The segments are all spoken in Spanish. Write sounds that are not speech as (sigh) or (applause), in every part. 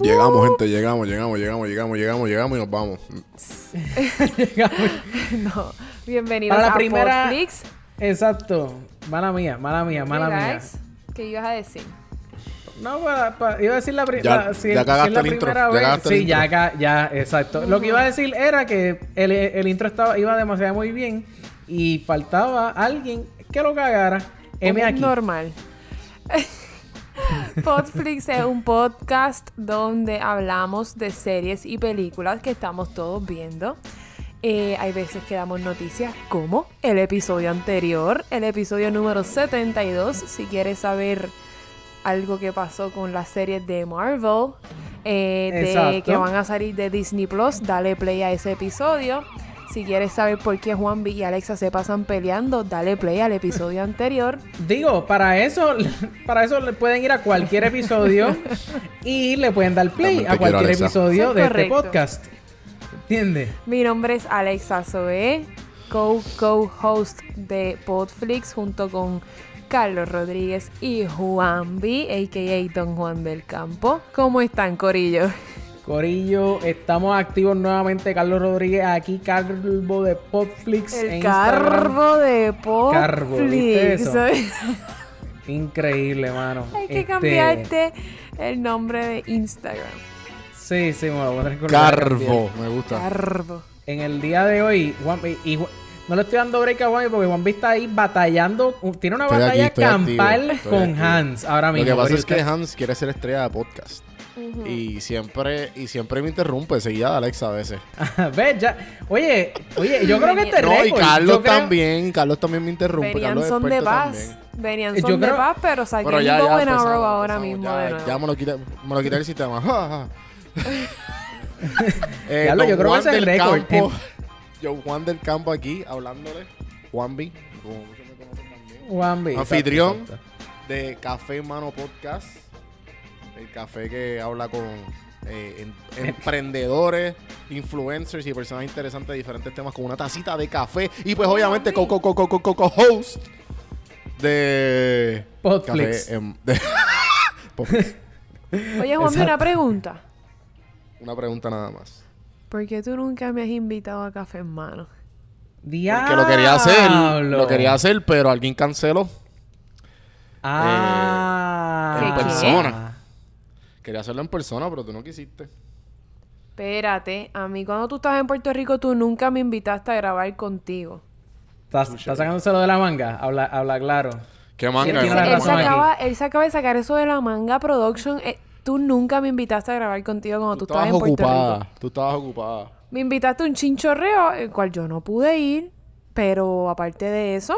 Llegamos, gente, llegamos, llegamos, llegamos, llegamos, llegamos, llegamos y nos vamos. (laughs) no, bienvenidos Para la a primera-. Exacto. Mala mía, mala mía, mala mía. ¿Qué ibas a decir? No, pa- pa- iba a decir la Ya- primera. ya cagaste el intro, ya cagaste el Sí, intro. ya, ca- ya, exacto. Lo que iba a decir era que el, el intro estaba, iba demasiado muy bien y faltaba alguien que lo cagara. M aquí. Normal. Podflix es un podcast donde hablamos de series y películas que estamos todos viendo. Eh, hay veces que damos noticias como el episodio anterior, el episodio número 72. Si quieres saber algo que pasó con las series de Marvel, eh, de que van a salir de Disney Plus, dale play a ese episodio. Si quieres saber por qué Juanvi y Alexa se pasan peleando, dale play al episodio anterior. Digo, para eso, (laughs) para eso le pueden ir a cualquier episodio y le pueden dar play a cualquier episodio de este podcast. ¿Entiendes? Mi nombre es Alexa Zoe, co-co-host de Podflix junto con Carlos Rodríguez y Juan B, a.k.a. Don Juan del Campo. ¿Cómo están, Corillo? Corillo, estamos activos nuevamente. Carlos Rodríguez aquí, Carbo de Podflix. en El Instagram. carbo de Carbo, ¿viste Podflix. eso? Increíble, mano. Hay que Este, cambiarte el nombre de Instagram. Sí, sí, me lo voy a a cambiar. Carbo, me gusta. Carbo. En el día de hoy, Juan, y, Juan- no le estoy dando break a Juan porque Juan está ahí batallando. Tiene una Estoy batalla aquí, estoy activo, campal con activo. Hans ahora Lo mismo. que pasa es que Hans quiere ser estrella de podcast. Y siempre, y siempre me interrumpe, seguida de Alexa a veces. (laughs) Ve, ya. Oye, oye, yo creo que este No, y Carlos creo- también, Carlos también me interrumpe. Venían Carlos son de paz. también. Venían Yo son de creo- paz, pero saqué el ya, ya empezamos, arrow ahora empezamos, mismo ya, de nuevo. ya me lo quité, me lo quité el sistema. (laughs) Ja. (laughs) eh, yo creo que Juan ese es el del récord. Campo, yo Juan del Campo aquí hablándole. Juanvi, como muchos me conocen también. Juan B, exacto, Anfitrión. exacto. de Café Mano Podcast. El café que habla con eh, em- emprendedores, influencers y personas interesantes de diferentes temas con una tacita de café. Y pues obviamente co co co co co co co- host de Podflix. Café, em, de- (laughs) Podflix. Oye, Juan, Exacto. una pregunta. Una pregunta nada más. ¿Por qué tú nunca me has invitado a café en mano? Porque lo quería hacer, lo quería hacer, pero alguien canceló. Ah. en ¿Qué, qué? persona. Quería hacerlo en persona, pero tú no quisiste. Espérate, a mí cuando tú estabas en Puerto Rico tú nunca me invitaste a grabar contigo. ¿Estás, estás sacándoselo de la manga? Habla, habla claro. ¿Qué manga? él, se acaba, él se acaba de sacar eso de la manga production. Eh, tú nunca me invitaste a grabar contigo cuando tú, Tú estabas estabas en Puerto ocupada. Rico. Tú estabas ocupada. Me invitaste a un chinchorreo, el cual yo no pude ir. Pero aparte de eso,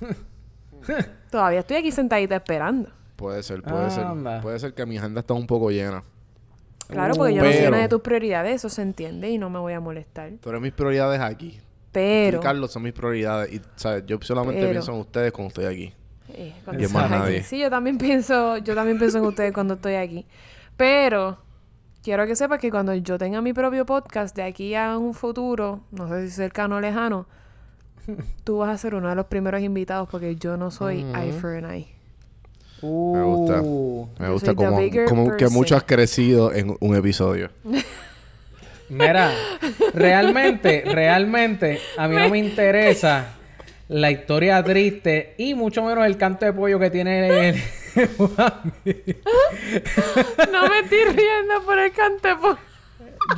(laughs) todavía estoy aquí sentadita esperando. Puede ser, puede ser. Anda. Puede ser que mi agenda está un poco llena. Claro, porque yo no soy Pero- una de tus prioridades, eso se entiende y no me voy a molestar. Tú eres mis prioridades aquí. Pero, Y Carlos son mis prioridades. Y, ¿sabes? Yo solamente Pero- pienso en ustedes cuando estoy aquí. eh, cuando Y en estás más aquí. nadie. Sí, yo también pienso, yo también pienso en ustedes cuando estoy aquí. Pero quiero que sepas que cuando yo tenga mi propio podcast de aquí a un futuro, no sé si cercano o lejano, tú vas a ser uno de los primeros invitados porque yo no soy eye for an eye. Me gusta. Uh. Me gusta como, como que mucho has crecido en un episodio. (laughs) Mira, realmente, realmente, a mí no me interesa la historia triste y mucho menos el canto de pollo que tiene el... No me estoy riendo por el cantepo.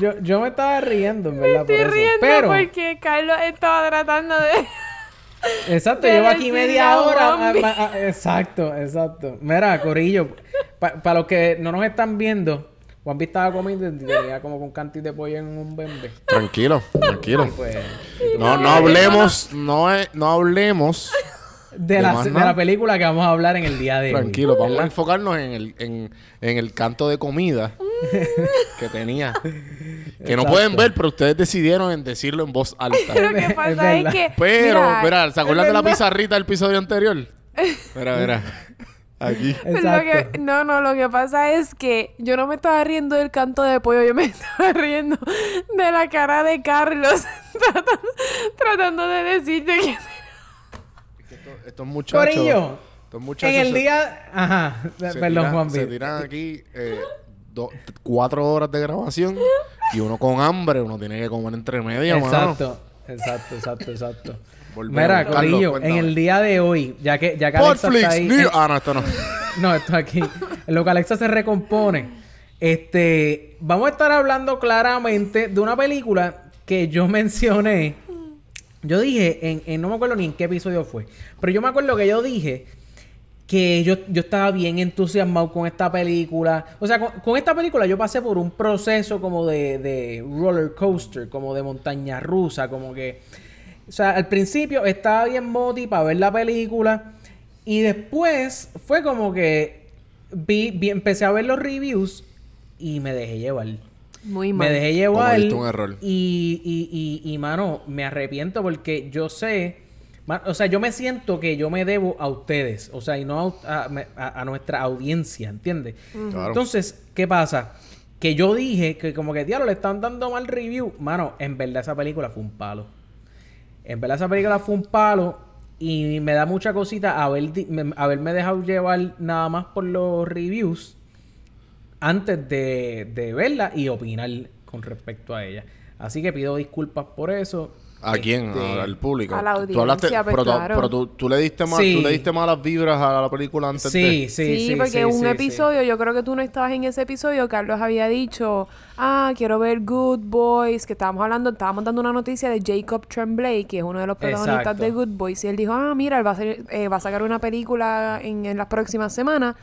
yo, yo me estaba riendo, en Me verdad, por estoy eso. riendo Pero, porque Carlos estaba tratando de... exacto, llevo aquí media hora. Exacto, exacto. Mira, Corillo, para los que no nos están viendo, Juanpi estaba comiendo y tenía como con cantis de pollo en un bembe. Tranquilo, tranquilo. Pues, No, no hablemos, no, es- no hablemos. De, De la, de la película que vamos a hablar en el día de hoy. Tranquilo, vamos a enfocarnos en el, en, en el canto de comida (laughs) que tenía. Que no pueden ver, pero ustedes decidieron en decirlo en voz alta. (laughs) Lo que pasa es, que... Pero, mira, mira, ¿se acuerdan de la pizarrita del episodio anterior? Mira, mira. (laughs) Aquí. Lo Exacto. que, no, no, lo que pasa es que yo no me estaba riendo del canto de pollo, yo me estaba riendo de la cara de Carlos tratando, tratando de decirte que... Estos muchachos. Corillo, Estos muchachos En el se- día... Ajá. se Perdón, tiran- Juan Se tiran aquí eh, do- cuatro horas de grabación y uno con hambre, uno tiene que comer entre medias, mano. Exacto. Exacto, exacto, exacto. Volvemos. Mira, Carlos, Corillo, en el día de hoy, ya que, ya que Alexa Netflix, está ahí... New- eh, Ah, no, esto no. (laughs) No, esto aquí. En lo que Alexa se recompone. Este, vamos a estar hablando claramente de una película que yo mencioné. Yo dije, en, en- no me acuerdo ni en qué episodio fue, pero yo me acuerdo que yo dije que yo, yo estaba bien entusiasmado con esta película. O sea, con, esta película yo pasé por un proceso como de, de roller coaster, como de montaña rusa, como que... O sea, al principio estaba bien moti para ver la película y después fue como que vi, vi- empecé a ver los reviews y me dejé llevar. Muy mal. Me dejé llevar. Cometiste un error. Y, y, y, y, mano, me arrepiento porque yo sé. O sea, yo me siento que yo me debo a ustedes. O sea, y no a, a- a- nuestra audiencia, ¿entiendes? Claro. Entonces, ¿qué pasa? Que yo dije que como que, diablo, le están dando mal review. Mano, en verdad esa película fue un palo. En verdad esa película fue un palo. Y me da mucha cosita haber haberme dejado llevar nada más por los reviews antes de, de verla y opinar con respecto a ella. Así que pido disculpas por eso. ¿A quién? Este, A- Al público. a la Tú hablaste, audiencia, pues, pero, tú- claro. pero tú, tú le diste mal, Sí. tú le diste malas vibras a la película antes Sí, de... sí, Sí, sí. porque sí, un sí, sí. episodio, yo creo que tú no estabas en ese episodio, Carlos había dicho, ah, quiero ver Good Boys, que estábamos hablando, estábamos dando una noticia de Jacob Tremblay, que es uno de los protagonistas Exacto. de Good Boys, y él dijo, ah, mira, él va a, hacer- eh, va a sacar una película en, en las próximas semanas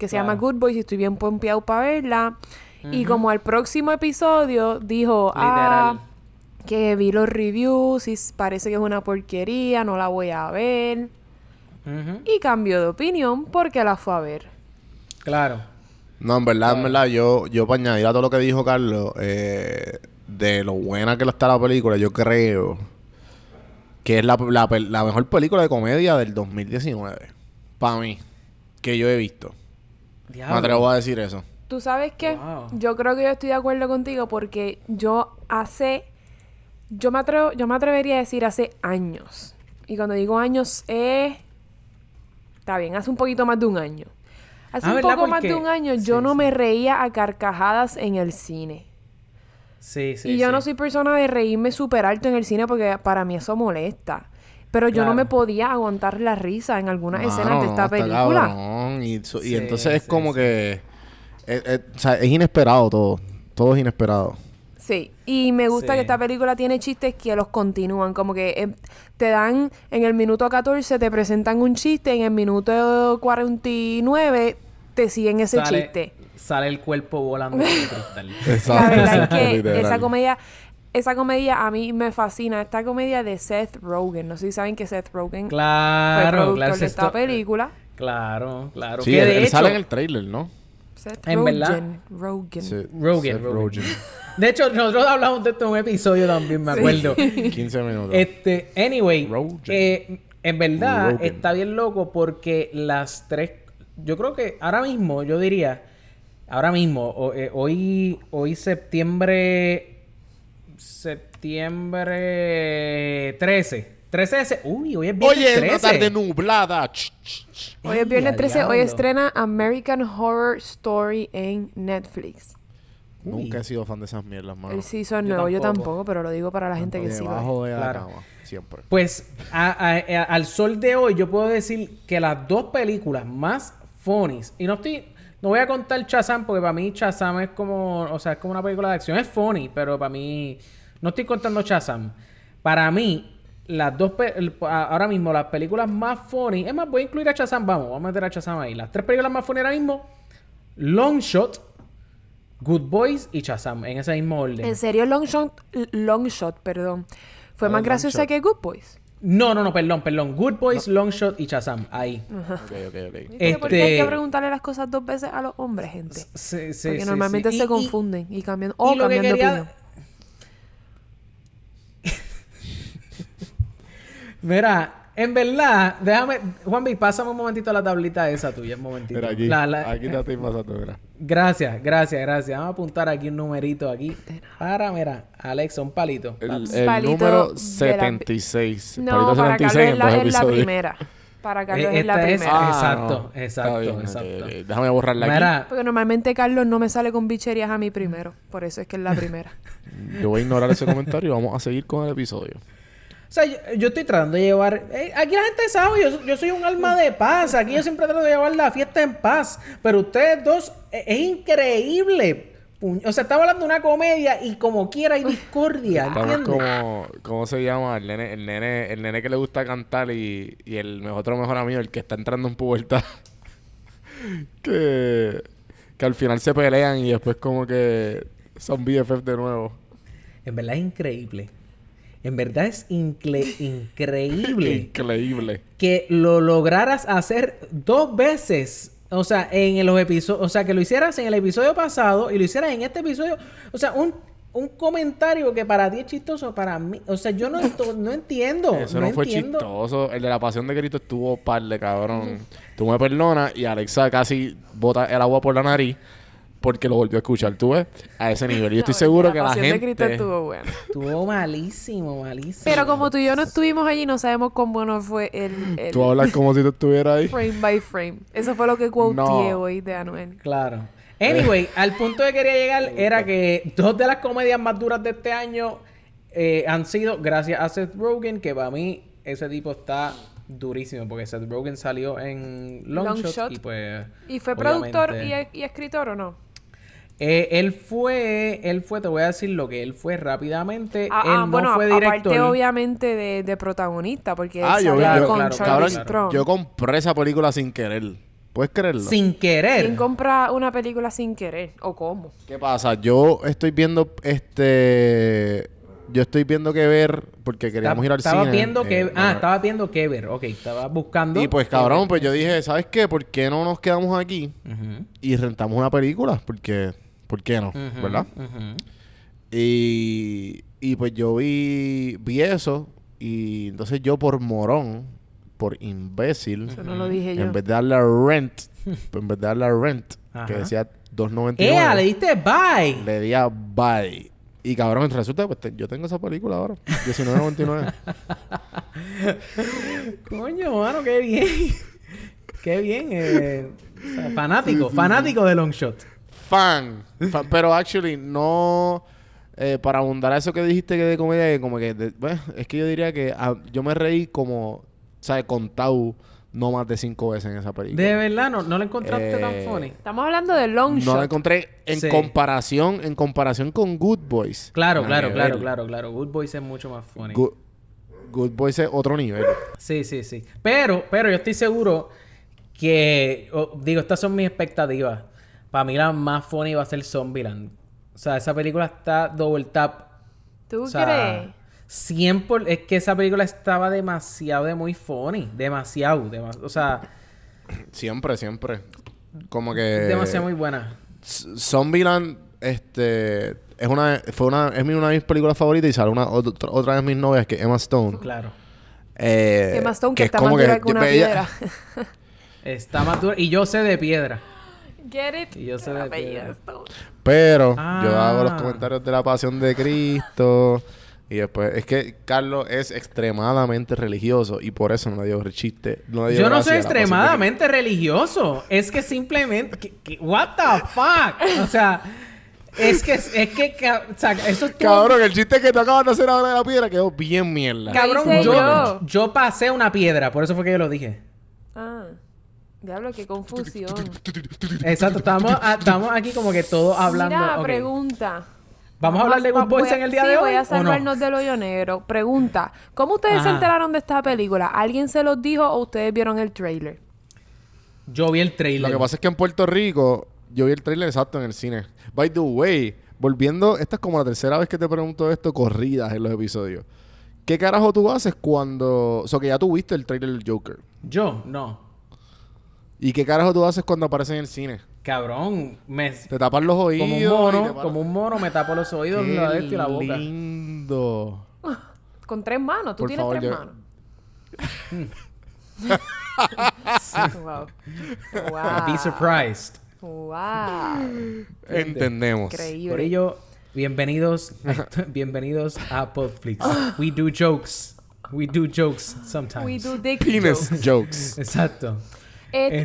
que se llama Claro. Good Boys y estoy bien pompeado para verla. Y como al próximo episodio dijo, ah, Literal. que vi los reviews y parece que es una porquería, no la voy a ver. Y cambió de opinión porque la fue a ver. Claro. No, en verdad, en verdad, yo, yo para añadir a todo lo que dijo Carlos, eh, de lo buena que está la película, yo creo que es la, la la mejor película de comedia del 2019. Para mí, que yo he visto. Diablo. Me atrevo a decir eso. ¿Tú sabes qué? Wow. Yo creo que yo estoy de acuerdo contigo porque yo hace... Yo me, atrevo, yo me atrevería a decir hace años. Y cuando digo años es... Está bien, hace un poquito más de un año. Hace Ah, un ¿verdad? poco más de un año yo no sí. me reía a carcajadas en el cine. Sí, sí. y yo sí. no soy persona de reírme súper alto en el cine porque para mí eso molesta. Pero yo no me podía aguantar la risa en algunas Mano, escenas de esta película. cabrón. Y, so- y Sí, entonces es como sí. que... eh, eh, o sea, es inesperado todo. Todo es inesperado. Sí, y me gusta Sí. que esta película tiene chistes que los continúan, como que eh, te dan en el minuto 14 te presentan un chiste, en el minuto 49 te siguen ese sale, chiste. Sale el cuerpo volando (laughs) cristal. La verdad es (laughs) que Literal. esa comedia esa comedia a mí me fascina, esta comedia de Seth Rogen, no sé si saben que Seth Rogen fue Claro, productor claro. de esta esto- película. Claro, claro. Sí, que él, de él hecho, sale en el trailer, ¿no? Seth ¿En Rogen, verdad? Rogen. Sí, Rogen, Seth Rogen. De hecho, nosotros hablamos de esto en un episodio también, me Sí. acuerdo. (laughs) 15 minutos. Este, anyway, Rogen. eh, en verdad Rogen. está bien loco porque las tres, yo creo que ahora mismo, yo diría, ahora mismo, o- eh, hoy, hoy septiembre, septiembre 13, 13 de se- uy, hoy es viernes Oye, es 13. una tarde nublada. Ch, ch, ch. Hoy es viernes Ey, 13, hoy estrena American Horror Story en Netflix. Uy. Nunca he sido fan de esas mierdas, mano. El season Yo nuevo, yo tampoco. tampoco, pero lo digo para la gente que sí. Debajo de la Claro. cama, siempre. Pues a- a- a- al sol de hoy yo puedo decir que las dos películas más funnies, y no estoy, no voy a contar Shazam porque para mí Shazam es como, o sea, es como una película de acción, es funny, pero para mí, no estoy contando Shazam. Para mí, las dos, el- ahora mismo las películas más funny, es más, voy a incluir a Shazam, vamos, vamos a meter a Shazam ahí. Las tres películas más funny ahora mismo, Long Shot, Good Boys y Shazam, en ese mismo orden. En serio, Long Shot, Long Shot, perdón, fue Ah, más graciosa que Good Boys. No, no, no, perdón, perdón. Good Boys, Long Shot y Shazam, ahí. Ok, ok, ok. ¿Viste por qué hay Este- que preguntarle las cosas dos veces a los hombres, gente? Sí, sí, Porque sí, normalmente sí. se Y- confunden y, cambian, o que cambian de opinión. (laughs) Mira, en verdad, déjame, Juanvi, pásame un momentito la tablita esa tuya, un momentito. Mira, aquí, La- la- aquí te estoy pasando, mira. Gracias, gracias, gracias. Vamos a apuntar aquí un numerito aquí. Para, mira, Alexa, un palito. El, Paps. el Palito número de la- 76. No, Palito para 76 Carlos es la, primera. Para Eh, Carlos es la primera. Exacto, Ah, no. exacto, bien, exacto. ok. Déjame borrarla aquí. Mira, Porque normalmente Carlos no me sale con bicherías a mí primero. Por eso es que es la primera. (laughs) Yo voy a ignorar ese comentario y vamos a seguir con el episodio. O sea, yo, yo estoy tratando de llevar... eh, aquí la gente sabe, yo, yo soy un alma de paz. Aquí yo siempre trato de llevar la fiesta en paz. Pero ustedes dos, eh, es increíble. O sea, estamos hablando de una comedia y como quiera hay discordia, Estamos ¿entiendes? como... ¿Cómo se llama? El nene, el nene, el nene que le gusta cantar y, y el otro mejor amigo, el que está entrando en pubertad. (laughs) que... Que al final se pelean y después como que son BFF de nuevo. En verdad es increíble. En verdad es increíble Increíble. que lo lograras hacer dos veces. O sea, en los episodios, o sea, que lo hicieras en el episodio pasado y lo hicieras en este episodio. O sea, un, un comentario que para ti es chistoso, para mí. O sea, yo no (laughs) entiendo. Eso no, fue entiendo. chistoso. El de la pasión de Cristo estuvo par de cabrón. Tú me perdonas y Alexa casi bota el agua por la nariz porque lo volvió a escuchar. Tú ves, a ese nivel. Y yo estoy seguro que la pasión de Cristo gente... estuvo buena. Estuvo malísimo, malísimo. Pero como tú y yo no estuvimos allí, no sabemos cómo bueno fue el, el Tú hablas como si tú estuvieras ahí. frame by frame. Eso fue lo que quoteé No. hoy de Anuel. Claro. Anyway, (laughs) al punto que quería llegar era que dos de las comedias más duras de este año eh, han sido gracias a Seth Rogen, que para mí ese tipo está durísimo, porque Seth Rogen salió en Long, Long Shot, Shot. y pues... ¿Y fue obviamente- productor y, y escritor o no? Eh, él fue, él fue, te voy a decir lo que él fue rápidamente. Ah, él ah, no bueno, fue director. aparte obviamente de, de protagonista, porque él Ah, yo, yo- con claro, Charlie cabrón, Strong. yo compré esa película sin querer. ¿Puedes creerlo? Sin querer. ¿Quién compra una película sin querer? ¿O cómo? ¿Qué pasa? Yo estoy viendo este... Yo estoy viendo que ver porque queríamos ir al estaba cine. viendo que, eh, ah, bueno, estaba viendo que ver, ok, estaba buscando. Y pues cabrón, pues yo dije, ¿sabes qué? ¿Por qué no nos quedamos aquí Ujú, y rentamos una película? Porque, ¿por qué no? ¿Verdad? Y, y pues yo vi, vi eso y entonces yo por morón, por imbécil, Eso no lo dije yo. (laughs) en vez de darle a rent, en vez de darle a rent, Ajá. que decía 2.99, ¡Ea! Le diste bye. le di a bye. Y cabrón, resulta pues te- yo tengo esa película ahora, 19.99. (laughs) Coño, mano, qué bien. (laughs) qué bien. eh, o sea, fanático, fanático de Long Shot. Fan, (laughs) fan, pero actually no eh, para abundar a eso que dijiste que de comedia como que de- bueno, es que yo diría que ah, yo me reí como sabes contado no más de cinco veces en esa película De verdad, no, no lo encontraste tan Eh, funny. Estamos hablando de Long no Shot. la encontré en Sí. comparación en comparación con Good Boys Claro, claro, nivel. claro, claro, claro. Good Boys es mucho más funny. Good, Good Boys es otro nivel Sí, sí, sí. Pero, pero yo estoy seguro que, o- digo, estas son mis expectativas. Para mí la más funny va a ser Zombieland. O sea, esa película está double tap. ¿Tú O sea, crees? 100 por... Es que esa película estaba demasiado de muy funny. Demasiado. dema- O sea, siempre siempre como que demasiado muy buena. Zombieland este es una fue una es mi- una de mis películas favoritas y sale una otra, otra de mis novias que es Emma Stone Claro. Eh, Emma Stone, que, es está más dura que yo una veía- piedra. (laughs) Está más dura. Y yo sé de piedra. Get it? Y yo sé de. Stone. Pero Ah. yo hago los comentarios de la pasión de Cristo. Y después, es que Carlos es extremadamente religioso y por eso no le dio chiste. No dio Yo no soy extremadamente religioso. Es que simplemente... que- que- what the fuck? O sea... Es que... Es que... ca- o sea, eso es. Cabrón, el chiste que te acabas de hacer ahora de la piedra quedó bien mierda. Cabrón, yo pasé una piedra. Por eso fue que yo lo dije. Ah. Diablo, qué confusión. Exacto. Estamos, a- estamos aquí como que todos hablando... Mira, ok. pregunta. ¿Vamos a hablar de Good Boys voy a- en el día sí, de hoy? voy a o no? salvarnos del hoyo negro. Pregunta. ¿Cómo ustedes se enteraron de esta película? ¿Alguien se los dijo o ustedes vieron el trailer? Yo vi el Lo trailer. que pasa es que en Puerto Rico, yo vi el trailer exacto en el cine. By the way, volviendo, esta es como la tercera vez que te pregunto esto, corridas en los episodios. ¿Qué carajo tú haces cuando... O sea, que ya tú viste el trailer del Joker. Yo, no. ¿Y qué carajo tú haces cuando aparece en el cine? Cabrón, me... Te tapas los oídos. Como un mono, como un mono, me tapo los oídos, Qué la y la boca. lindo. (laughs) Con tres manos. ¿Tú Por tienes favor, tres yo- manos? (laughs) (laughs) wow. Wow. Be surprised. Wow. Entendemos. Increíble. Por ello, bienvenidos, bienvenidos a Podflix. We do jokes. We do jokes sometimes. We do dick Penis jokes. jokes. Exacto.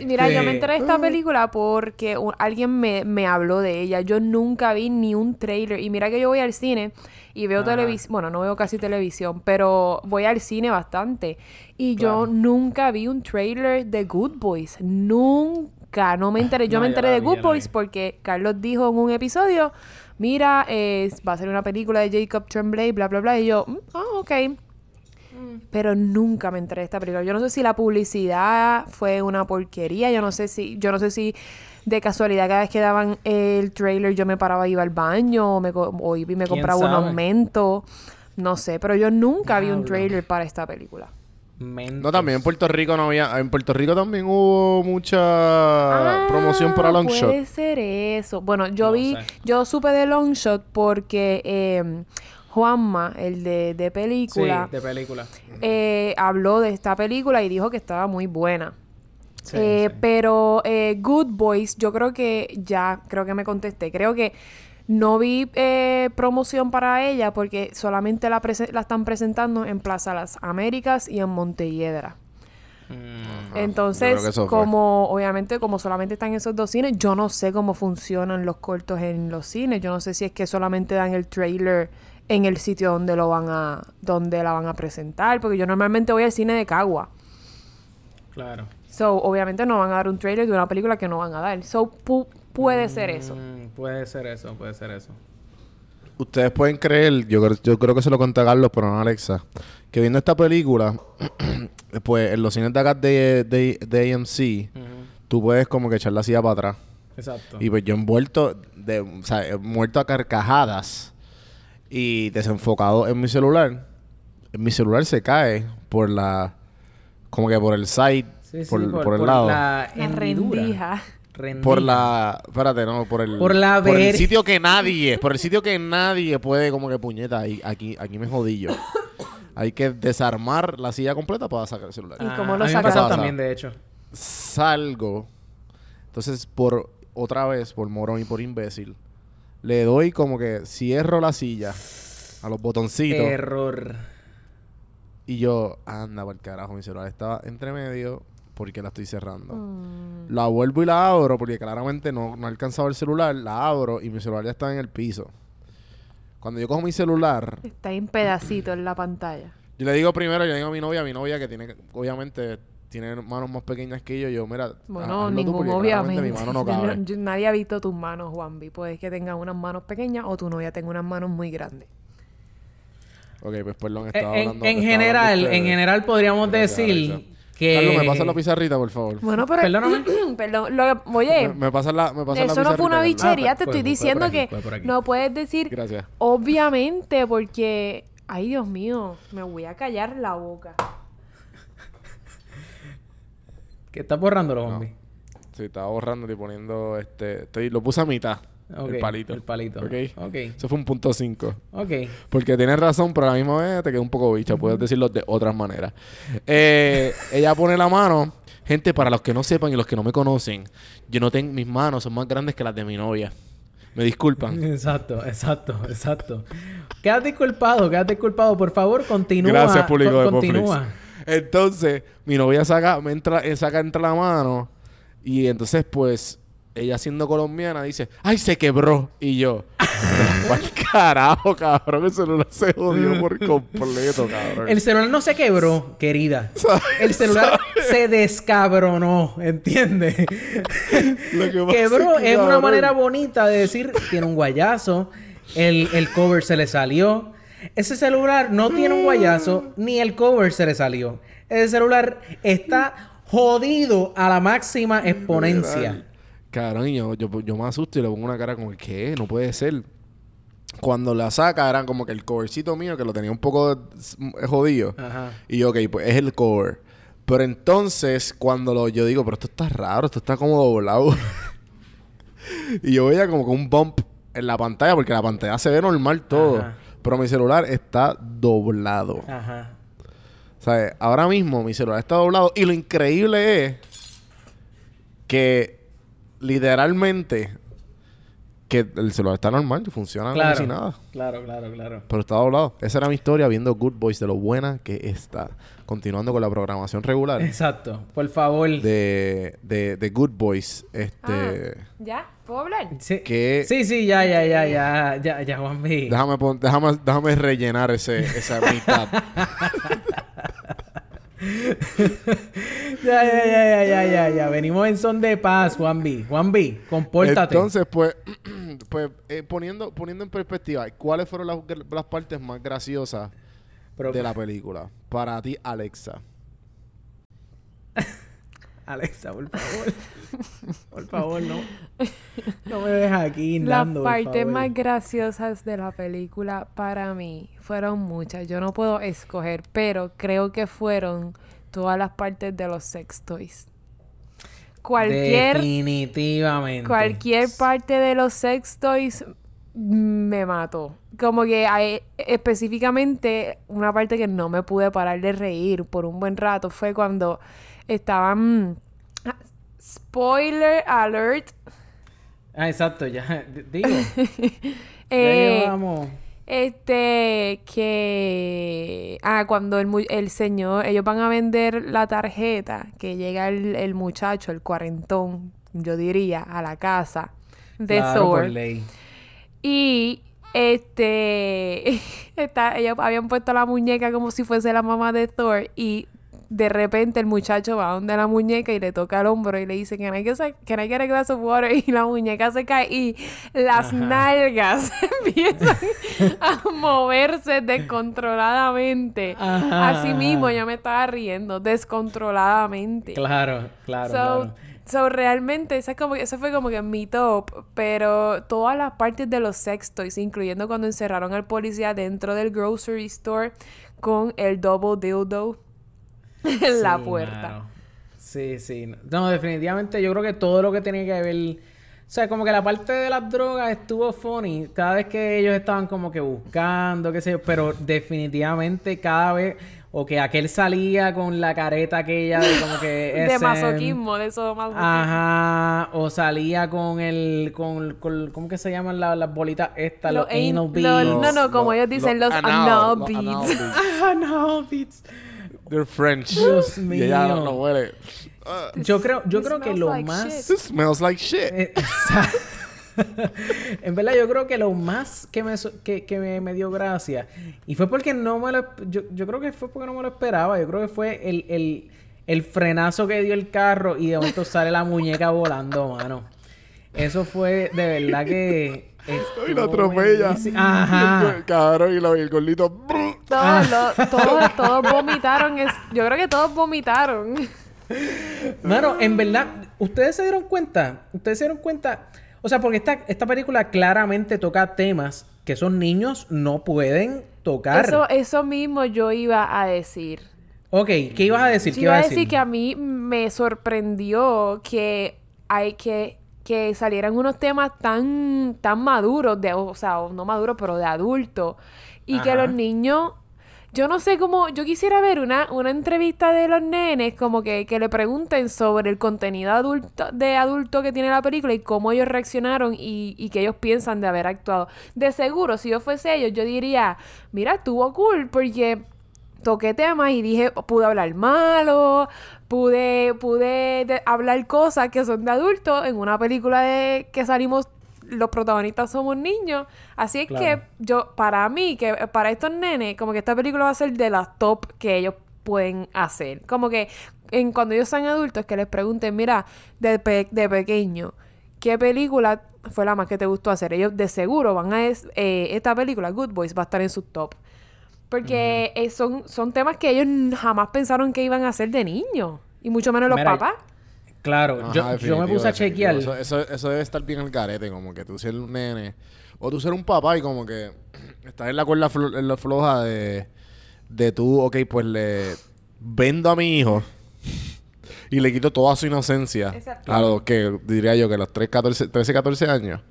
Mira, yo me Este- enteré de esta película porque un- alguien me, me habló de ella. Yo nunca vi ni un trailer. Y mira que yo voy al cine y veo Ajá. televisión. Bueno, no veo casi televisión, pero voy al cine bastante. Y yo nunca vi un trailer de Good Boys. Nunca. No me enteré. Yo No, me enteré de vi, Good Boys vi. porque Carlos dijo en un episodio: Mira, eh, va a ser una película de Jacob Tremblay, bla, bla, bla. Y yo, "Mm, ah, ok. Pero nunca me enteré de esta película. Yo no sé si la publicidad fue una porquería. Yo no sé si, yo no sé si de casualidad cada vez que daban el trailer yo me paraba y iba al baño o me, co- o iba y me ¿Quién compraba un aumento. No sé, pero yo nunca vi un trailer para esta película. No, también en Puerto Rico no había... En Puerto Rico también hubo mucha Ah, promoción para Long Shot. Puede ser eso. Bueno, yo No vi, sé. yo supe de Long Shot porque eh, Juanma, el de, de Sí, película, de película. eh, habló de esta película y dijo que estaba muy buena. Sí, Eh, sí. Pero eh, Good Boys, yo creo que ya, creo que me contesté. Creo que no vi eh, promoción para ella porque solamente la, la están presentando en Plaza Las Américas y en Montelledra. Mm, Entonces, como obviamente como solamente están esos dos cines, yo no sé cómo funcionan los cortos en los cines. Yo no sé si es que solamente dan el trailer en el sitio donde lo van a donde la van a presentar, porque yo normalmente voy al cine de Cagua. claro. So, obviamente no van a dar un trailer de una película que no van a dar. So, pu- puede ser eso. Mm, puede ser eso, puede ser eso. Ustedes pueden creer, yo, creo- yo creo que se lo conté a Carlos, pero no a Alexa, que viendo esta película, (clears throat) pues en los cines de acá de, de, de AMC, Ujú. tú puedes como que echar la silla para atrás. Exacto. Y pues yo envuelto, de, o sea, he muerto a carcajadas y desenfocado en mi celular. Mi celular se cae por la, como que por el side, Sí, sí, por, por el lado. La, La rendija. Rendija. Por la, espérate, no, por el, Por la por el sitio que nadie, por el sitio que nadie puede como que puñeta, y aquí, aquí me jodí yo. Hay que desarmar la silla completa para sacar el celular. ¿Y Ah, cómo lo sacas? también, de hecho. Salgo, entonces por otra vez, por morón y por imbécil, le doy como que cierro la silla a los botoncitos Error. y yo, anda por el carajo, mi celular estaba entre medio porque la estoy cerrando. Mm. La vuelvo y la abro porque claramente no, no alcanzaba el celular. La abro y mi celular ya está en el piso. Cuando yo cojo mi celular, Está en pedacitos en la pantalla. yo le digo primero, yo le digo a mi novia, a mi novia que tiene, obviamente, tiene manos más pequeñas que yo. Yo, mira, Bueno, ningún obviamente. Mi mano no (laughs) Yo cabe. yo- nadie ha visto tus manos, Juanvi. Puede que tengas unas manos pequeñas o tu novia tenga unas manos muy grandes. ok, pues perdón, Eh, estaba En, hablando. en general, hablando de en general podríamos Gracias, decir que... Carlos, me pasa la pizarrita, por favor. Bueno, pero... Perdóname. (clears throat) Perdón. Lo, oye, Me, me pasa la, me pasa la eso no fue una bichería. Ah, te pues, estoy pues, diciendo aquí, que aquí. no puedes decir... Gracias. Obviamente, porque... Ay, Dios mío. Me voy a callar la boca. Que está borrándolo, No. Juanvi. Sí, estaba borrando y poniendo este. Estoy, lo puse a mitad. El palito. el palito. Ok. Ok. Eso fue un punto 5. Ok. Porque tienes razón, pero a la misma vez te quedó un poco bicha. Puedes decirlo de otras maneras. Eh, ella pone la mano. Gente, para los que no sepan y los que no me conocen, yo no tengo. Mis manos son más grandes que las de mi novia. Me disculpan. (laughs) Exacto, exacto, exacto. Quédate disculpado, quédate disculpado. Por favor, continúa. Gracias, público co- de Continúa. Popflix. Entonces, mi novia saca, me entra, eh, saca entre la mano. Y entonces, pues, ella siendo colombiana dice, ¡ay, se quebró! Y yo, (laughs) ¿cuál carajo, cabrón? El celular se jodió por (laughs) completo, cabrón. El celular no se quebró, querida. El celular (laughs) se descabronó, ¿entiendes? Que Quebró que, es una manera bonita de decir, tiene un guayazo, el, el cover se le salió. Ese celular no tiene un guayazo, ni el cover se le salió. Ese celular está jodido a la máxima exponencia. Cabrón, yo, yo, yo me asusto y le pongo una cara como, ¿qué? No puede ser. Cuando la saca, era como que el covercito mío, que lo tenía un poco jodido. Ajá. Y yo, ok, pues es el cover. Pero entonces, cuando lo, yo digo, pero esto está raro, esto está como doblado. (laughs) y yo veía como que un bump en la pantalla, porque la pantalla se ve normal todo. Ajá. Pero mi celular está doblado. Ajá. ¿Sabes? Ahora mismo mi celular está doblado. Y lo increíble es que literalmente que el celular está normal y funciona Claro. como si nada. Claro, claro, claro. Pero está doblado. Esa era mi historia viendo Good Boys de lo buena que está. Continuando con la programación regular Exacto. Por favor. de, de, de Good Boys. Este. ¿Ya? ¿Puedo hablar? Sí. Que- sí, sí, ya, ya, ya, ya, ya, ya, Juanvi. Déjame, pon- déjame, déjame rellenar ese, esa mitad. (laughs) (laughs) Ya, ya, ya, ya, ya, ya, ya. Venimos en son de paz, Juanvi. Juanvi, compórtate. Entonces, pues, (clears throat) pues eh, poniendo, poniendo en perspectiva, ¿cuáles fueron las, las partes más graciosas Pero- de la película? Para ti, Alexa. (laughs) Alexa, por favor. por favor, no. (laughs) No me dejes aquí Las partes más graciosas de la película para mí fueron muchas. Yo no puedo escoger, pero creo que fueron todas las partes de los sex toys. Cualquier, Definitivamente. cualquier parte de los sex toys me mató. Como que hay, específicamente una parte que no me pude parar de reír por un buen rato fue cuando estaban... ah, Spoiler alert. Ah, exacto, ya. Digo. (laughs) Eh, ya llevamos. Este, que... Ah, cuando el, el señor, ellos van a vender la tarjeta, que llega el, el muchacho, el cuarentón, yo diría, a la casa de Claro, Thor. Y este, (laughs) está, ellos habían puesto la muñeca como si fuese la mamá de Thor y de repente el muchacho va donde la muñeca y le toca el hombro y le dice que hay que can I get a glass of water (laughs) y la muñeca se cae y las Ajá. nalgas (laughs) empiezan a (laughs) moverse descontroladamente. Ajá, Así mismo yo me estaba riendo descontroladamente. Claro, claro, So, claro. so, realmente, esa, es como, esa fue como que mi top, pero todas las partes de los sex toys, incluyendo cuando encerraron al policía dentro del grocery store con el double dildo en (laughs) la Sí, puerta. mano. Sí, sí. No, definitivamente yo creo que todo lo que tenía que ver... O sea, como que la parte de las drogas estuvo funny cada vez que ellos estaban como que buscando, qué sé yo, pero definitivamente cada vez... O que aquel salía con la careta aquella de como que... (laughs) De masoquismo, de eso masoquismo. Ajá, o salía con el, con, con ¿cómo que se llaman la- las bolitas estas? Los, Los an- anal los- beads. no, no, como ellos dicen, los anal anal beads. Anal beads. (laughs) They're French. Dios Y ella mío. no, no huele. Yo creo, yo This creo que smells lo like más... shit. this smells like shit. Eh, (laughs) en verdad, yo creo que lo más que me, que, que me, me dio gracia, y fue porque no me lo... Yo, yo creo que fue porque no me lo esperaba. Yo creo que fue el, el, el frenazo que dio el carro y de momento sale la muñeca volando, mano. Eso fue de verdad que... Y la atropella. Ajá. Cabrón, y, lo- y el gordito. Todos, lo- todos, (laughs) todos vomitaron. es- yo creo que todos vomitaron. Mano, en verdad, ¿ustedes se dieron cuenta? ¿Ustedes se dieron cuenta? O sea, porque esta, esta película claramente toca temas que esos niños no pueden tocar. Eso, eso mismo yo iba a decir. Ok, ¿qué ibas a decir? Yo ¿Qué iba a decir que a mí me sorprendió que hay que que salieran unos temas tan tan maduros de o sea o no maduros pero de adultos y que los niños yo no sé cómo yo quisiera ver una una entrevista de los nenes como que, que le pregunten sobre el contenido adulto de adulto que tiene la película y cómo ellos reaccionaron y, y que ellos piensan de haber actuado. De seguro si yo fuese ellos yo diría mira estuvo cool porque toqué temas y dije, pude hablar malo, pude, pude de- hablar cosas que son de adultos en una película de que salimos, los protagonistas somos niños. Así es Claro. que yo, para mí, que para estos nenes, como que esta película va a ser de las top que ellos pueden hacer. Como que en cuando ellos sean adultos, que les pregunten, mira, de, pe- de pequeño, ¿qué película fue la más que te gustó hacer? Ellos de seguro van a... es- eh, esta película, Good Boys, va a estar en su top. Porque eh, son, son temas que ellos jamás pensaron que iban a hacer de niños. Y mucho menos los Mira, papás. Claro, Ajá, yo, yo me puse a chequear. Eso, eso, eso debe estar bien al garete, como que tú ser un nene. O tú ser un papá y como que (clears throat) estás en la cuerda flo- en la floja de, de tú, ok, pues le vendo a mi hijo (laughs) y le quito toda su inocencia. Exacto. A los que diría yo que los 3, 14, 13, 14 años.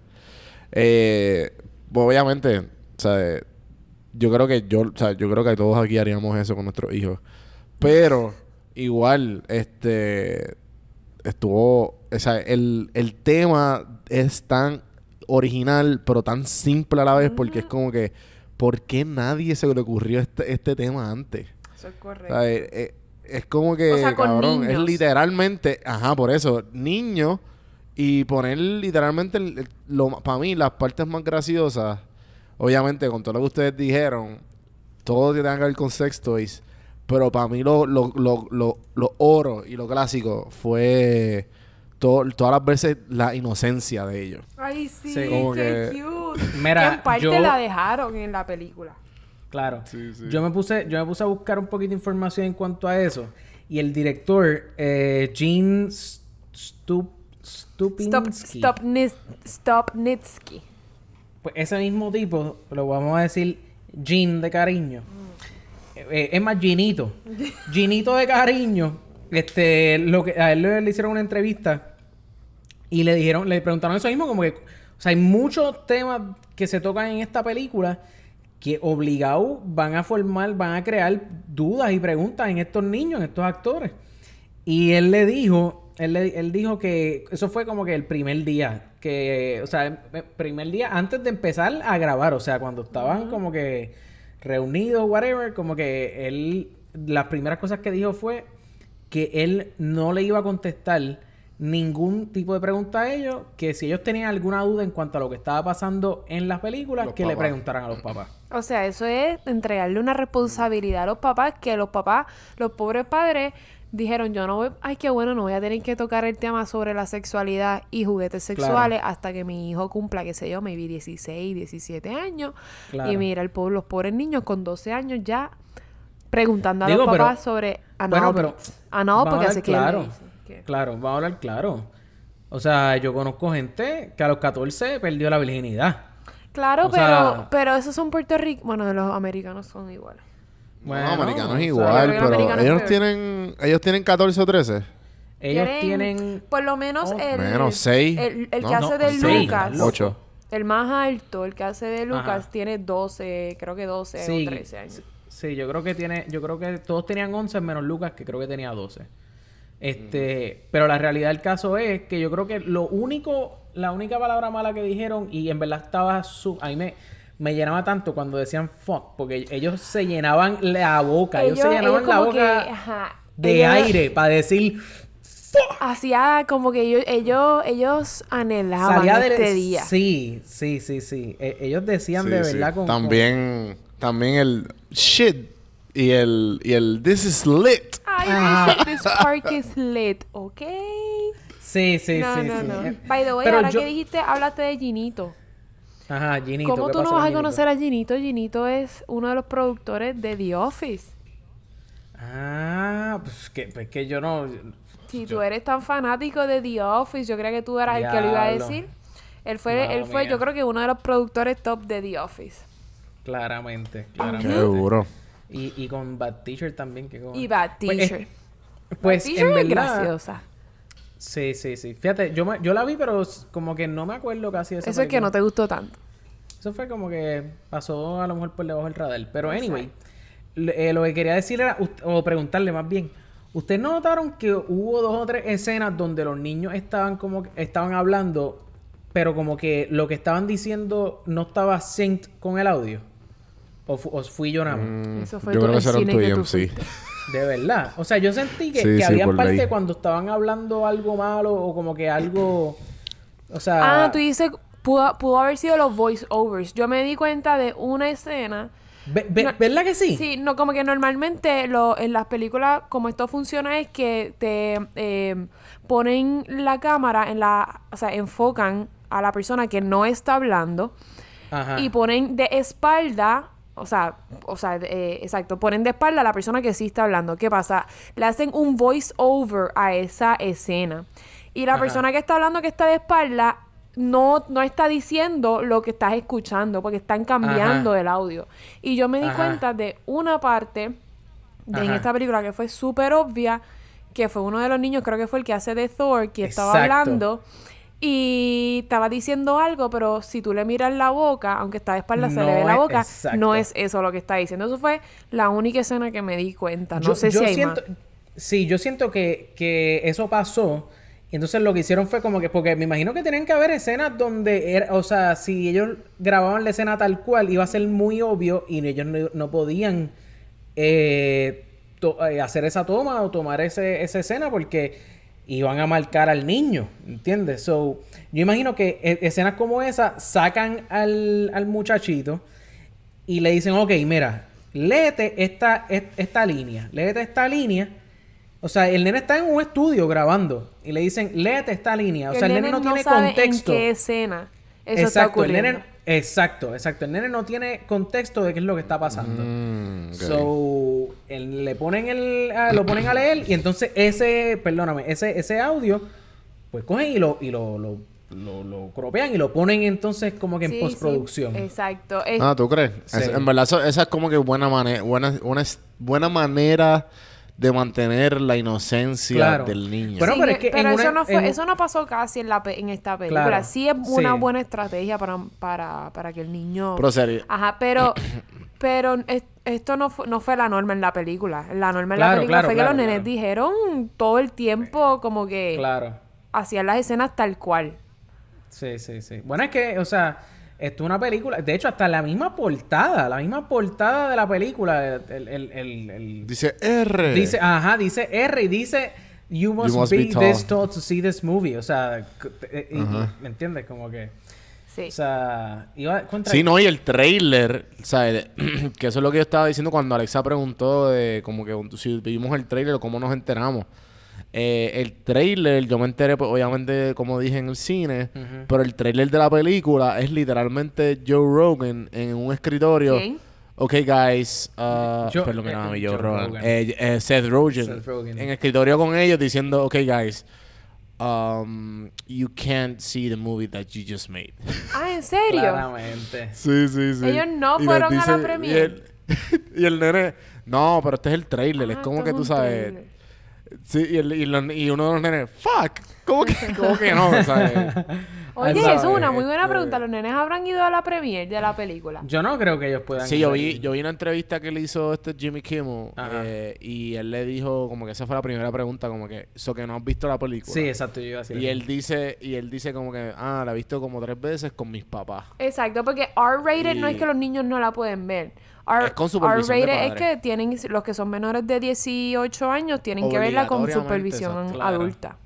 Eh, pues obviamente, o sea, yo creo que yo, o sea, yo creo que todos aquí haríamos eso con nuestros hijos. Pero igual, este estuvo, o sea, el, el tema es tan original, pero tan simple a la vez, porque es como que, ¿por qué nadie se le ocurrió este, este tema antes? Eso es O correcto. sea, eh, eh, es como que, O sea, con cabrón, es literalmente, ajá, por eso, niños y poner literalmente, para mí, las partes más graciosas, obviamente, con todo lo que ustedes dijeron, todo tiene que ver con sex toys, pero para mí lo, lo, lo, lo, lo oro y lo clásico fue to- todas las veces la inocencia de ellos. Ay, sí, Sí. Como qué que- cute. (laughs) Mira, que en parte yo- la dejaron en la película. Claro. Sí, sí. Yo me puse, yo me puse a buscar un poquito de información en cuanto a eso. Y el director, eh, Gene Stup, Stop, Stupinski. stop, Stopnitsky. Pues ese mismo tipo, lo vamos a decir Gene de cariño. Eh, es más Ginito. (laughs) Ginito de cariño. Este, lo que a él le, le hicieron una entrevista y le dijeron, le preguntaron eso mismo, como que, o sea, hay muchos temas que se tocan en esta película que obligado van a formar, van a crear dudas y preguntas en estos niños, en estos actores. Y él le dijo, él, le- él dijo que eso fue como que el primer día, que, o sea, el primer día antes de empezar a grabar, o sea, cuando estaban como que reunidos, whatever, como que él, las primeras cosas que dijo fue que él no le iba a contestar ningún tipo de pregunta a ellos, que si ellos tenían alguna duda en cuanto a lo que estaba pasando en las películas, Los que le preguntaran a los papás. O sea, eso es entregarle una responsabilidad a los papás que los papás, los pobres padres, dijeron, yo no voy, ay, qué bueno, no voy a tener que tocar el tema sobre la sexualidad y juguetes Claro. sexuales hasta que mi hijo cumpla, qué sé yo, maybe 16, 17 años. Claro. Y mira, el pobre, los pobres niños con 12 años ya preguntando a Digo, los papás sobre Bueno, pero bits. Anal, vamos a porque que claro. que- Claro, vamos a hablar claro. O sea, yo conozco gente que a los 14 perdió la virginidad. Claro, O pero, sea- pero esos son Puerto Rico, bueno, los americanos son iguales. Bueno, no, americano o es sea, igual, creo que pero ellos peor. tienen, ellos tienen 14 o 13. Ellos tienen... Por lo menos Oh, el... menos, seis, El, el ¿no? que hace No, de seis, Lucas. loco. 8. El más alto, el que hace de Lucas, Ajá. tiene 12, creo que 12 Sí, o 13 años. sí, yo creo que tiene... Yo creo que todos tenían 11 menos Lucas, que creo que tenía 12. Este... Pero la realidad del caso es que yo creo que lo único... La única palabra mala que dijeron, y en verdad estaba... Su, a mí me... Me llenaba tanto cuando decían fuck, porque ellos se llenaban la boca, ellos, se llenaban ellos la boca que, ajá, de ellos aire para decir Hacía como que ellos, ellos, ellos anhelaban salía de este día. Sí, sí, sí, sí. E- ellos decían Sí, de sí. verdad con También, también el shit y el, y el this is lit. Ay, Ajá. this (laughs) park is lit, ¿ok? Sí, sí, no, sí, no, sí. no. Eh, By the way, pero ahora yo- que dijiste, hablaste de Ginito. Ajá, Ginito. ¿Cómo ¿qué tú no vas a conocer a Ginito? Ginito es uno de los productores de The Office. Ah, pues que, pues que yo no... Si tú eres tan fanático de The Office, yo creía que tú eras el que lo iba a decir. Él fue, él fue, mía. yo creo que uno de los productores top de The Office. Claramente, Qué claramente. duro. Y, y con Bad Teacher también. Que con... Y Bad Pues, es- Teacher. Pues, Bad Teacher en es verdad... graciosa. Sí, sí, sí. Fíjate, yo, me- yo la vi, pero como que no me acuerdo casi de esa Eso es que no te gustó tanto. Eso fue como que pasó a lo mejor por debajo del radar. Pero anyway, eh, lo que quería decir era, o preguntarle más bien, ¿ustedes no notaron que hubo dos o tres escenas donde los niños estaban como que- estaban hablando, pero como que lo que estaban diciendo no estaba synced con el audio? ¿O, fu- o fui yo nada más? Mm, Eso fue yo creo que cine que tú TMC. De verdad. O sea, yo sentí que, Sí, que sí, había parte ley. cuando estaban hablando algo malo o como que algo... O sea... Ah, tú dices, pudo, pudo haber sido los voiceovers. Yo me di cuenta de una escena. Ve- ve- No- ¿Verdad que sí? Sí, no, como que normalmente lo, en las películas, como esto funciona, es que te eh, ponen la cámara en la. O sea, enfocan a la persona que no está hablando Ajá. y ponen de espalda. O sea, o sea, eh, exacto, ponen de espalda a la persona que sí está hablando. ¿Qué pasa? Le hacen un voice over a esa escena. Y la Ajá. persona que está hablando que está de espalda no, no está diciendo lo que estás escuchando, porque están cambiando Ajá. el audio. Y yo me di Ajá. cuenta de una parte de en esta película que fue súper obvia, que fue uno de los niños, creo que fue el que hace de Thor, que estaba hablando y estaba diciendo algo, pero si tú le miras la boca, aunque está de espalda se No le ve la boca, no es eso lo que está diciendo. Eso fue la única escena que me di cuenta. No Yo- sé yo si hay siento, más. Sí, yo siento que, que eso pasó Y entonces lo que hicieron fue como que, porque me imagino que tenían que haber escenas donde, era, o sea, si ellos grababan la escena tal cual, iba a ser muy obvio y ellos no, no podían eh, to- eh, hacer esa toma o tomar ese, esa escena porque iban a marcar al niño, ¿entiendes? So, yo imagino que e- escenas como esa sacan al, al muchachito y le dicen, ok, mira, léete esta, est- esta línea, léete esta línea. O sea, el nene está en un estudio grabando y le dicen, léete esta línea. O sea, el nene no, tiene sabe contexto. en qué escena eso está exacto, el ocurriendo. nene, exacto, exacto. El nene no tiene contexto de qué es lo que está pasando. Mm, ok. So, él- le ponen el, ah, lo ponen a leer y entonces ese, perdóname, ese, ese audio, pues cogen y lo, y lo, lo, lo, lo cropean y lo ponen entonces como que en Sí, postproducción. sí, exacto. Es- Ah, ¿tú crees? Sí. Es- en verdad, eso- esa es como que buena, manera buena, una buena manera de mantener la inocencia Claro. del niño. Bueno, Sí, pero es que en eso, una- no fue- en- eso no pasó casi en, la pe- en esta película. Claro, Sí es una sí. buena estrategia para, para, para que el niño... Pero serio. Ajá, pero, (coughs) pero es- esto no fue, no fue la norma en la película. La norma en la película claro, fue claro, que los nenes dijeron todo el tiempo como que Claro. hacían las escenas tal cual. Sí, sí, sí. Bueno, es que, o sea, esto es una película. De hecho, hasta la misma portada, la misma portada de la película, el, el, el- el- Dice R. dice, ajá, dice R y dice You must, must be, be tall. this tall to see this movie. O sea, eh, y-. ¿me entiendes? Como que, Sí. o sea, iba contra... Sí, no, y el trailer, ¿sabes? (clears throat) que eso es lo que yo estaba diciendo cuando Alexa preguntó de como que si vimos el trailer o cómo nos enteramos. Eh, el trailer, yo me enteré, pues, obviamente, como dije en el cine, pero el trailer de la película es literalmente Joe Rogan en un escritorio. ¿Quién? Ok, guys. uh, Joe- perdón, que eh, no, Joe, Joe Rogan. Rogan. Eh, eh, Seth Rogen. Seth Rogen. En escritorio con ellos diciendo, ok, guys. Um, you can't see the movie that you just made. Ah, ¿en serio? Claramente. Sí, sí, sí. Ellos no Y fueron a la premiere. Y el, (laughs) y el nene, no, pero este es el trailer. es Ah, como esto que es tú sabes. trailer. Sí, y, el- y uno de los nenes, fuck. ¿Cómo que, cómo que no? ¿sabes? (laughs) Oye, eso es una muy buena este- pregunta. ¿Los nenes habrán ido a la premiere de la película? Yo no creo que ellos puedan... Sí, yo ir. vi, yo vi una entrevista que le hizo este Jimmy Kimmel eh, y él le dijo como que esa fue la primera pregunta, como que, eso que no has visto la película. Sí, exacto, yo iba a decir Y eso. él dice, y él dice como que, ah, la he visto como tres veces con mis papás. Exacto, porque R-rated no es que los niños no la pueden ver. Es con supervisión de R-rated es que tienen, los que son menores de 18 años tienen que verla con supervisión. Claro. adulta.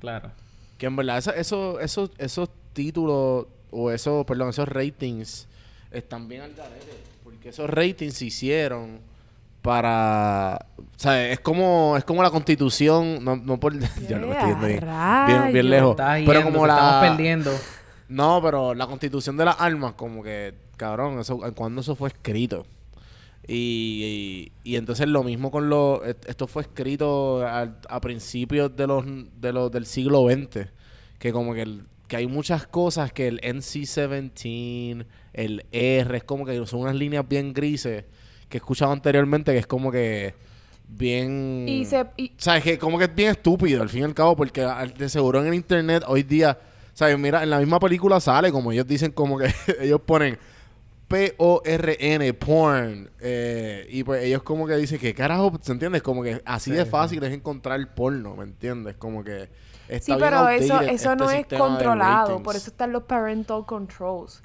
Claro. Que en verdad eso, eso, esos, esos títulos o esos, perdón, esos ratings están bien al garete. Porque esos ratings se hicieron para... O sea, es como, es como la constitución, no, no por... (laughs) ya lo ¡Eh, estoy yendo bien, bien, lejos. Pero yendo, como te estamos la... perdiendo. No, pero la constitución de las armas, como que, cabrón, eso, cuando eso fue escrito. Y, y, y entonces lo mismo con los... et- Esto fue escrito al- a, principios de los, de los del siglo XX. Que como que, el- que hay muchas cosas que el NC-17, el R, es como que son unas líneas bien grises que he escuchado anteriormente que es como que bien... Y se... y- ¿Sabes? Que como que es bien estúpido al fin y al cabo, porque de seguro en el internet hoy día, ¿sabes? Mira, en la misma película sale, como ellos dicen, como que (laughs) ellos ponen P-O-R-N, porn. eh, y pues ellos como que dicen que carajo, ¿se entiendes? Como que así Sí, de sí. fácil es encontrar porno, ¿me entiendes? Como que está Sí, bien pero eso, eso este no es de controlado. Por eso están los parental controls.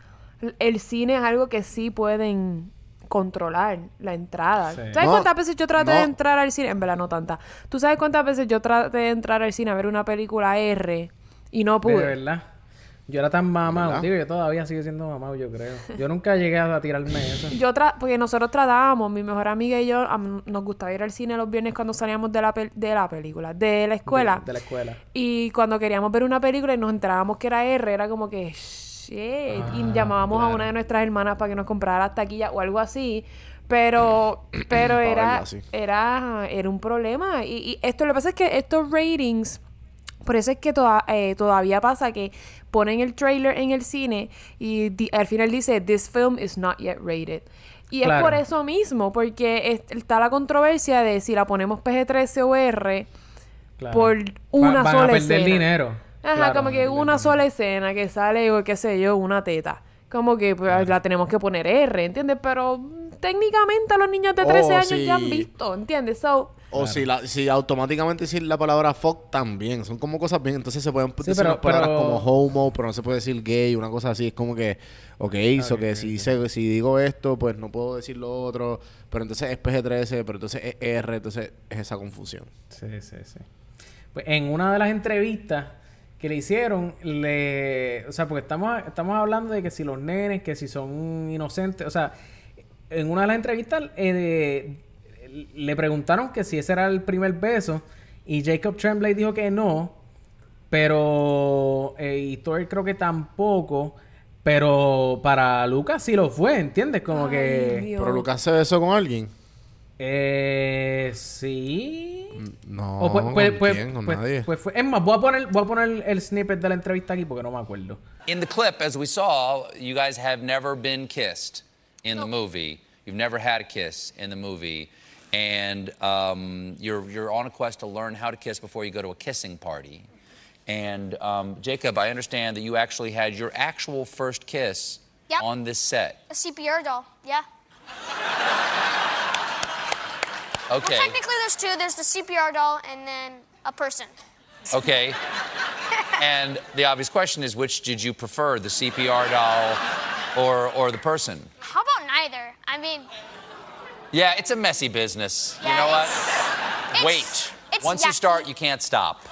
El cine es algo que sí pueden controlar la entrada. Sí. ¿Sabes No, cuántas veces yo traté de entrar al cine? En verdad, no tanta. ¿Tú sabes cuántas veces yo traté de entrar al cine a ver una película R y no De pude? verdad. Yo era tan mamado. Digo, yo todavía sigo siendo mamado, yo creo. Yo nunca llegué a tirarme eso. Yo tra porque nosotros tratábamos, mi mejor amiga y yo, nos gustaba ir al cine los viernes cuando salíamos de la, pel- de la película, de la escuela. De, de la escuela. Y cuando queríamos ver una película y nos enterábamos que era R, era como que shit. Ah, y llamábamos a una de nuestras hermanas para que nos comprara las taquillas o algo así. Pero, pero era, verla era, era un problema. Y, y esto, lo que pasa es que estos ratings, por eso es que toda- eh, todavía pasa que ponen el trailer en el cine y di- al final dice, this film is not yet rated. Y es por eso mismo, porque es- está la controversia de si la ponemos PG-13 o R Claro. por Va- una van sola a perder escena. dinero. Ajá, Claro, como que una sola escena que sale, o qué sé yo, una teta. Como que pues, la tenemos que poner R, ¿entiendes? Pero técnicamente los niños de 13 Oh, años ya han sí. visto, ¿entiendes? So, O si, la, si automáticamente decir la palabra fuck también. Son como cosas bien. Entonces se pueden decir pero- unas palabras pero- como homo, pero no se puede decir gay, una cosa así. Es como que, ok, so que si, si digo esto, pues no puedo decir lo otro. Pero entonces es PG-13, pero entonces es R. Entonces es esa confusión. Sí, sí, sí. Pues en una de las entrevistas que le hicieron, le... O sea, porque estamos, estamos hablando de que si los nenes, que si son inocentes, o sea, en una de las entrevistas eh, le preguntaron que si ese era el primer beso y Jacob Tremblay dijo que no, pero... eh, y Thor creo que tampoco, pero para Lucas sí lo fue, ¿entiendes? Como Ay, que... Dios. Pero Lucas se besó con alguien. Eh, sí. No, O pues, ¿con pues, pues, quién? Con pues- nadie. pues es más, voy a poner, voy a poner el snippet de la entrevista aquí porque no me acuerdo. In the clip, as we saw, you guys have never been kissed in the movie. You've never had a kiss in the movie. And um, you're, you're on a quest to learn how to kiss before you go to a kissing party. And um, Jacob, I understand that you actually had your actual first kiss Yep. on this set. A CPR doll, yeah. Okay. Well, technically, there's two. There's the CPR doll and then a person. Okay. and the obvious question is which did you prefer, the CPR doll or, or the person? How about neither? I mean, Yeah, it's a messy business. you Yeah, know what? it's- Wait. it's Once you start, you can't stop. (laughs)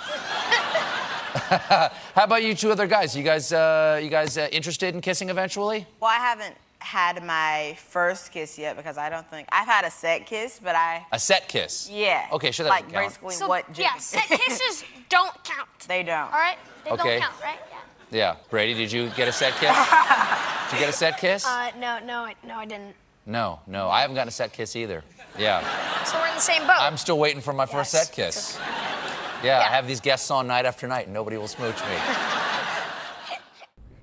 How about you two other guys? You guys, uh, you guys uh, interested in kissing eventually? Well, I haven't had my first kiss yet because I don't think I've had a set kiss, but I A set kiss. yeah. Okay, sure that like count. basically so what yeah, set (laughs) kisses don't count. they don't. All right, they Okay. don't count, right? Yeah. Yeah. Brady, did you get a set kiss? (laughs) did you get a set kiss? Uh, no, no, I- no, I didn't. no, no. I haven't gotten a set kiss either. Yeah. So we're in the same boat. I'm still waiting for my first Yes. set kiss. Yeah, I Yeah. have these guests on night after night and nobody will smooch me. (laughs)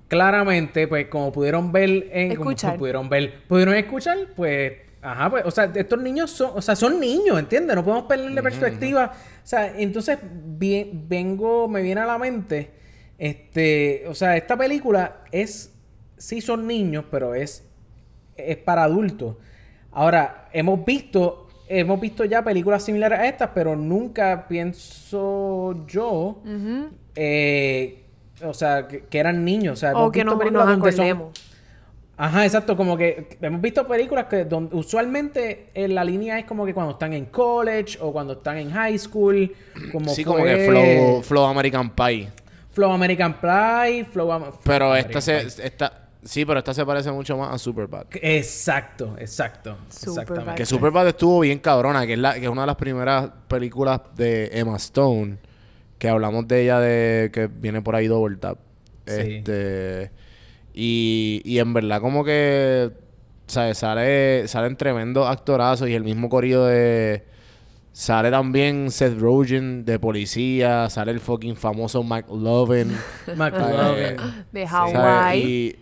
Claramente, pues como pudieron ver en... como Escuchar. pudieron ver, pudieron escuchar, pues... Ajá, pues, o sea, estos niños son, o sea, son niños, ¿entiendes? No podemos perderle perspectiva. O sea, entonces, bien, vengo, me viene a la mente, este, o sea, esta película es, sí son niños, pero es, es para adultos. Ahora, hemos visto, hemos visto ya películas similares a estas, pero nunca pienso yo, eh, o sea, que, que eran niños. O sea, o que visto nos, son- acordemos. Ajá, exacto, como que hemos visto películas que donde usualmente la línea es como que cuando están en college o cuando están en high school, como sí, fue como que flow, flow American Pie. Flow American Pie, Flow Am- Pero American esta se, Pie. esta, sí, pero esta se parece mucho más a Superbad. Exacto, exacto. Superbad. Exactamente. Que Superbad estuvo bien cabrona, que es, la, que es una de las primeras películas de Emma Stone, que hablamos de ella de que viene por ahí Double Tap. Sí. Este, y, y en verdad como que, ¿sabes? Sale, salen tremendos actorazos y el mismo corrido de... Sale también Seth Rogen de policía, sale el fucking famoso McLovin. (laughs) McLovin. De. Hawaii. Y,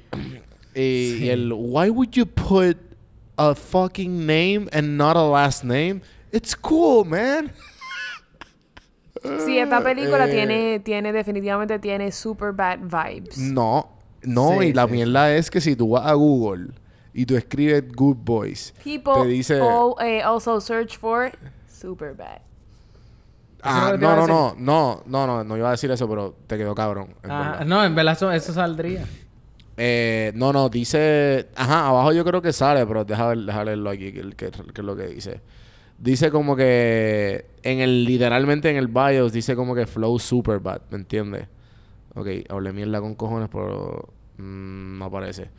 y, y el why would you put a fucking name and not a last name? It's cool, man. Sí, esta película Eh. tiene, tiene, definitivamente tiene super bad vibes. No, no, Sí, y la sí, mierda es que si tú vas a Google y tú escribes Good Boys, People te dice all- eh, also search for super bad. Ah, no, no, no, no, no, no, no iba a decir eso, pero te quedó cabrón. en Ah, no, en verdad eso, eso saldría. Eh, no, no, dice. Ajá, abajo yo creo que sale, pero deja leerlo aquí, que, que- que es lo que dice. Dice como que. En el, literalmente en el BIOS dice como que flow super bad, ¿me entiendes? Ok, hablé mierda con cojones, pero. mm, no aparece.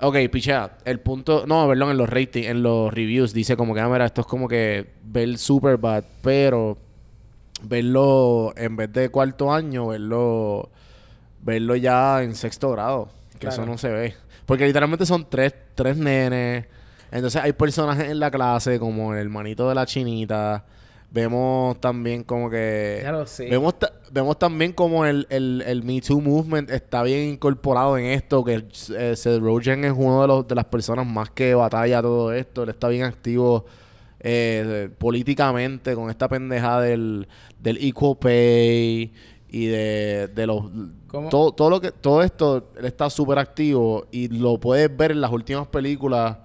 Ok, pichea. El punto. No, perdón, en los ratings, en los reviews dice como que, ah, mira, esto es como que ver super bad, pero. Verlo en vez de cuarto año, verlo. Verlo ya en sexto grado. Que eso no se ve. Porque literalmente son tres, tres nenes. Entonces hay personajes en la clase, como el hermanito de la chinita. Vemos también como que. Ya lo sé. Vemos, vemos también como el, el, el Me Too Movement está bien incorporado en esto. Que eh, Seth Rogen es uno de, los, de las personas más que batalla todo esto. Él está bien activo eh, políticamente con esta pendeja del, del equal pay y de, de los todo, todo lo que todo esto él está súper activo y lo puedes ver en las últimas películas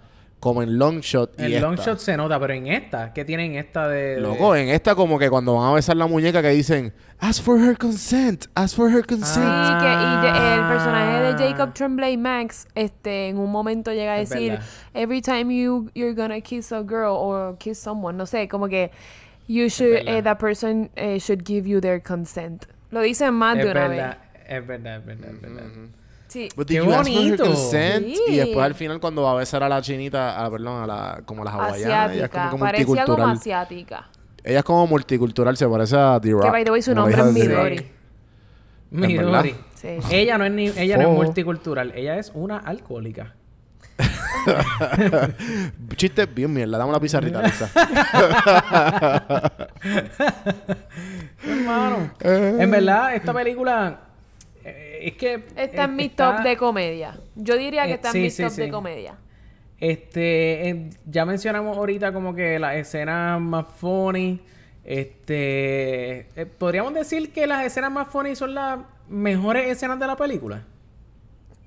como en Long Shot y esta. long shot se nota, pero en esta, ¿qué tienen esta de...? de- Loco, en esta como que cuando van a besar la muñeca que dicen Ask for her consent, ask for her consent. Sí, que y de- el personaje de Ah. Jacob Tremblay Max, este, en un momento llega a decir, every time you you're gonna kiss a girl or kiss someone, no sé, como que you should, eh, that person eh, should give you their consent. Lo dicen más Es de una verdad, vez. es verdad, es verdad, es verdad. Sí. But Qué did you ask for her bonito. consent? Sí. Y después al final cuando va a besar a la chinita, a la, perdón, a la, como la hawaiana, ella es como Asiática. que Parecía como multicultural. asiática. Ella es como multicultural, se parece a The Rock. Que by the way su como la nombre es Midori. Midori. Sí. Ella no es ni, ella no es Oh. multicultural, ella es una alcohólica. (laughs) Chiste bien mierda, dame la pizarrita, Alexa. (laughs) Hermano. Eh. en verdad, esta película es que Está en eh, mi está- top de comedia. Yo diría que Eh, está en sí, mi sí, top sí. de comedia. Este, eh, ya mencionamos ahorita como que las escenas más funny. Este, eh, podríamos decir que las escenas más funny son las mejores escenas de la película.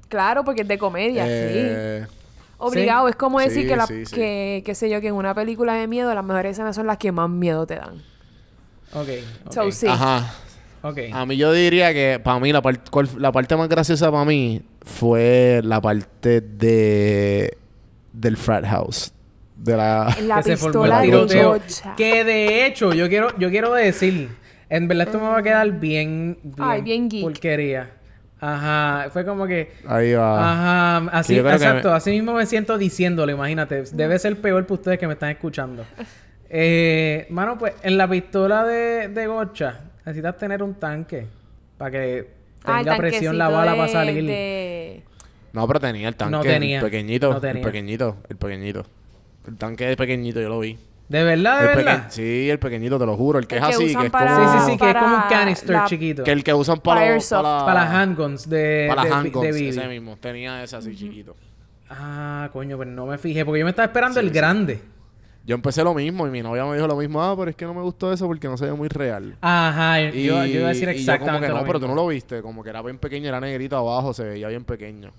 Claro, porque es de comedia, sí. Eh, Obligado, es como decir Sí, que, la, sí, sí. que, qué sé yo, que en una película de miedo las mejores escenas son las que más miedo te dan. Ok. ok, So, sí. Ajá. A mí yo diría que para mí la, par- cual- la parte más graciosa para mí fue la parte de del frat house. De la... La que se formó pistola de. Gocha. Que de hecho, yo quiero, yo quiero decir, en verdad esto me va a quedar bien, bien, Ay, bien geek. porquería. Ajá, fue como que, Ahí va. ajá, así, exacto, me- así mismo me siento diciéndolo, imagínate, debe ser peor para ustedes que me están escuchando. (laughs) Eh, mano, pues en la pistola de, de Gocha necesitas tener un tanque para que Ah, tenga presión la bala para de- salir. de- No, pero tenía el tanque. No tenía. El pequeñito. No tenía. El pequeñito. El pequeñito. El tanque de pequeñito, yo lo vi. De verdad, de El verdad. Sí, el pequeñito, te lo juro. El que El es que así, que es para- como... Sí, sí, sí, que es como un canister la- chiquito. Que el que usan para, los- para, Para las handguns de, para de, de handguns, BB. ese mismo. Tenía ese así chiquito. Ah, coño, pero no me fijé porque yo me estaba esperando el grande. Yo empecé lo mismo y mi novia me dijo lo mismo. Ah, pero es que no me gustó eso porque no se ve muy real. Ajá, yo, Y, yo iba a decir y yo exactamente como que no, lo pero tú no lo viste. Como que era bien pequeño, era negrito abajo, se veía bien pequeño.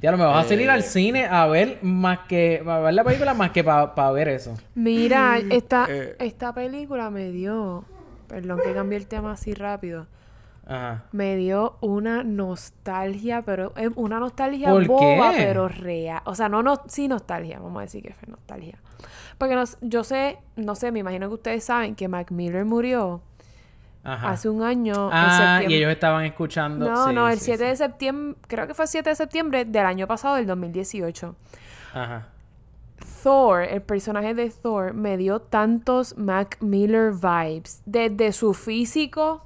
Ya no me vas a salir Eh. al cine a ver más que... A ver la película más que para ver eso. Mira, (laughs) esta, Eh. esta película me dio... Perdón que cambié el tema así rápido. Ajá. Me dio una nostalgia, pero es una nostalgia ¿Por boba, qué? pero real. O sea, no, no, sí nostalgia, vamos a decir que fue nostalgia. Porque nos- yo sé, no sé, me imagino que ustedes saben que Mac Miller murió Ajá. hace un año. en ah, y ellos estaban escuchando. No, sí, no, el sí, 7 sí. de septiembre, creo que fue el 7 de septiembre del año pasado, del 2018. Ajá. Thor, el personaje de Thor, me dio tantos Mac Miller vibes. Desde su físico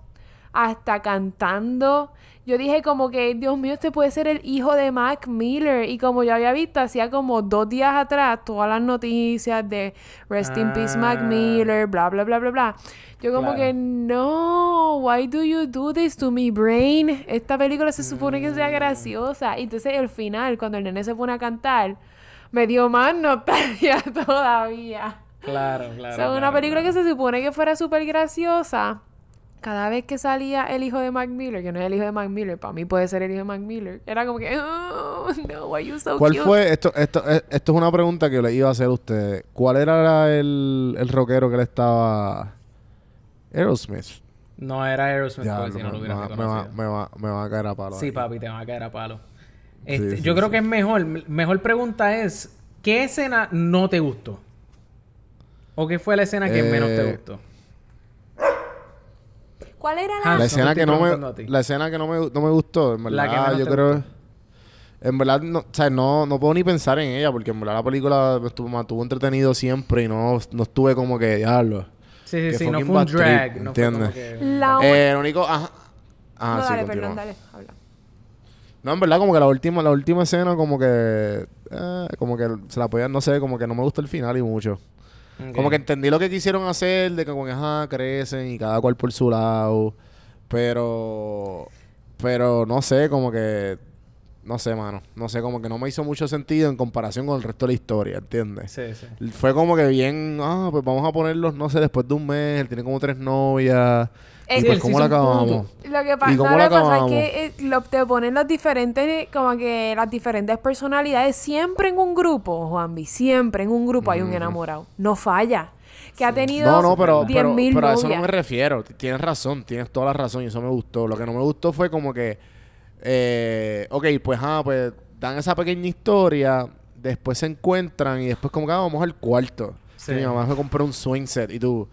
hasta cantando. Yo dije como que, Dios mío, este puede ser el hijo de Mac Miller. Y como yo había visto, hacía como dos días atrás todas las noticias de Rest in Peace Mac Ah. Miller, bla, bla, bla, bla, bla. Yo como Claro. que, no, why do you do this to me, brain? Esta película se supone que Mm. sea graciosa. Y entonces el final, cuando el nene se pone a cantar, me dio más nostalgia (laughs) todavía. Claro, claro. O sea, una claro, película claro. que se supone que fuera súper graciosa. Cada vez que salía el hijo de Mac Miller, que no es el hijo de Mac Miller, para mí puede ser el hijo de Mac Miller, era como que, oh, no, why you so ¿Cuál cute?" fue? Esto, esto, eh, esto es una pregunta que le iba a hacer a ustedes. ¿Cuál era el, el rockero que le estaba... Aerosmith. No era Aerosmith, Ya, porque si no me, lo hubieras me va, me, va, me, va, me va a caer a palo. Sí, ahí. papi, te va a caer a palo. Este, sí, yo creo sí. que es mejor. Mejor pregunta es: ¿qué escena no te gustó? ¿O qué fue la escena que menos te Eh, gustó? ¿Cuál era Ah, la...? Escena que no me, la escena que no me, no me gustó, en La que verdad, yo creo, gustó. en verdad, no, o sea, no, no puedo ni pensar en ella, porque en verdad la película me estuvo, me mantuvo entretenido siempre y no, no estuve como que, diablo. Sí, sí, sí, no fue un trip, drag. no fue como ¿entiendes? que... La Eh, lo único, ajá. Ah, no, sí, dale, continúa. perdón, dale, habla. No, en verdad, como que la última, la última escena, como que, eh, como que se la podían, no sé, como que no me gusta el final y mucho. Como que entendí lo que quisieron hacer, de que que, ajá, crecen y cada cual por su lado. Pero, pero no sé, como que no sé, mano. No sé, como que no me hizo mucho sentido en comparación con el resto de la historia, ¿entiendes? Sí, sí. Fue como que bien, ah, pues vamos a ponerlos, no sé, después de un mes, él tiene como tres novias. Y Sí, pues, ¿cómo la acabamos? Lo que, pa- ¿Y cómo la pasa es que eh, lo- te ponen las diferentes, como que las diferentes personalidades. Siempre en un grupo, Juanvi, siempre en un grupo hay un enamorado. No falla. Que ha tenido No, no, pero, 10.000 pero, pero a eso no me refiero. Tienes razón, tienes toda la razón y eso me gustó. Lo que no me gustó fue como que, eh, ok, pues, ah, pues dan esa pequeña historia, después se encuentran y después como que ah, vamos al cuarto. Sí. Mi mamá se compró un swing set y tú...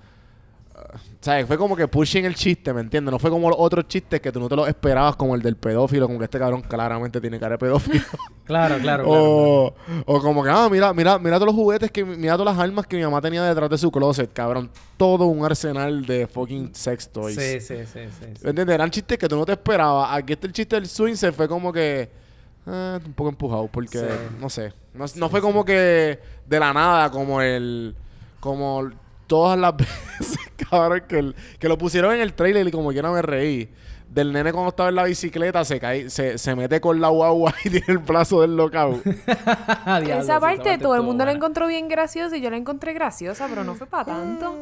¿Sabes? Fue como que pushing el chiste, ¿me entiendes? No fue como los otros chistes que tú no te los esperabas, como el del pedófilo, como que este cabrón claramente tiene cara de pedófilo. Claro, (laughs) claro, claro. O, o como que, ah, mira, mira, mira todos los juguetes, que mira todas las armas que mi mamá tenía detrás de su closet, cabrón. Todo un arsenal de fucking sex toys. Sí, sí, sí, sí. sí. ¿Me entiendes? Eran chistes que tú no te esperabas. Aquí este el chiste del swing se fue como que... eh, un poco empujado porque, Sí. no sé. No, no fue como que de la nada, como el... Como todas las (laughs) veces, cabrón, que, el- que lo pusieron en el trailer y como quiera me reí. Del nene cuando estaba en la bicicleta se cae, se, se mete con la guagua (laughs) y tiene el brazo del locao. (laughs) Esa parte todo el mundo la encontró bien graciosa y yo la encontré graciosa, pero no fue para tanto.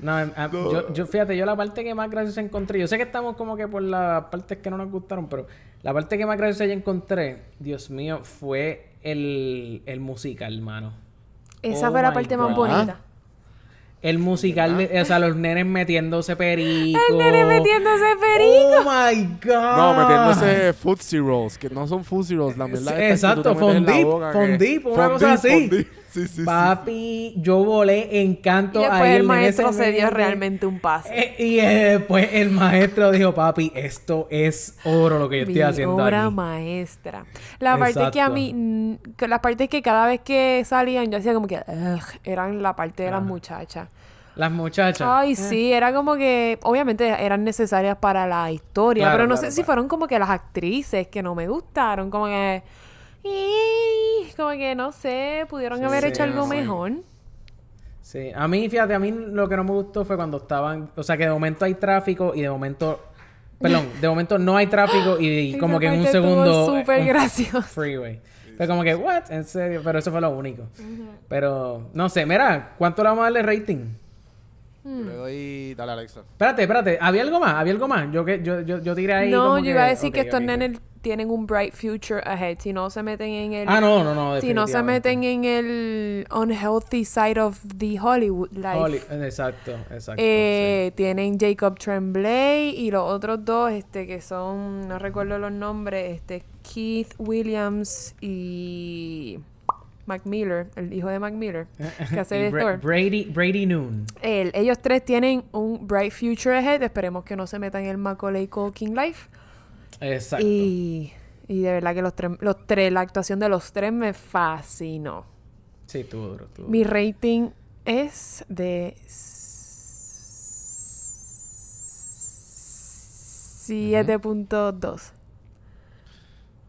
No, em, a- Yo, yo, fíjate, yo la parte que más graciosa encontré, yo sé que estamos como que por las partes que no nos gustaron, pero la parte que más graciosa yo encontré, Dios mío, fue el, el musical, hermano. Esa Oh fue la my parte más bonita. El musical, de- o sea, los nenes metiéndose (laughs) perico. El nene metiéndose perico. Oh my God. No, metiéndose Footsie Rolls, que no son Footsie Rolls, la verdad. Exacto, fondip, fondip, una cosa así. Sí, sí, sí. Papi, yo volé en canto Y después ahí el maestro se dio realmente un pase. Eh, y eh, después el maestro dijo, papi, esto es oro lo que yo estoy Mi haciendo obra aquí. maestra. La parte que a mí, mm, que las partes que cada vez que salían yo hacía como que eran la parte de las muchachas. Las muchachas. Ay, eh, sí, era como que obviamente eran necesarias para la historia, Claro, pero no claro, sé si fueron como que las actrices que no me gustaron, como que "Ih", como que no sé, pudieron haber sí, hecho algo sí. mejor. Sí, a mí, fíjate, a mí lo que no me gustó fue cuando estaban, o sea, que de momento hay tráfico y de momento, perdón, de momento no hay tráfico y, (gasps) como que en un segundo súper gracioso. (laughs) freeway. Fue como que, what, en serio, pero eso fue lo único. Pero, no sé, mira, ¿cuánto le vamos a darle rating? Le doy... Dale, Alexa. Espérate, espérate, ¿había algo más? ¿Había algo más? Yo que yo, yo, yo tiré ahí No, como yo iba a decir que estos ok, ok. nenes tienen un bright future ahead. Si no se meten en el. Ah, no, no, no, Si no se meten en el unhealthy side of the Hollywood life. Holly- exacto, exacto. Eh, Tienen Jacob Tremblay y los otros dos, este, que son, no recuerdo los nombres, este, Keith Williams y Mac Miller, el hijo de Mac Miller, (laughs) que hace de Thor. Brady, Brady Noon. Él- ellos tres tienen un bright future ahead. Esperemos que no se metan en el Macaulay Culkin life. Exacto. Y, y de verdad que los tres, los tres, la actuación de los tres me fascinó. Sí, estuvo duro, estuvo Mi rating es de 7.2.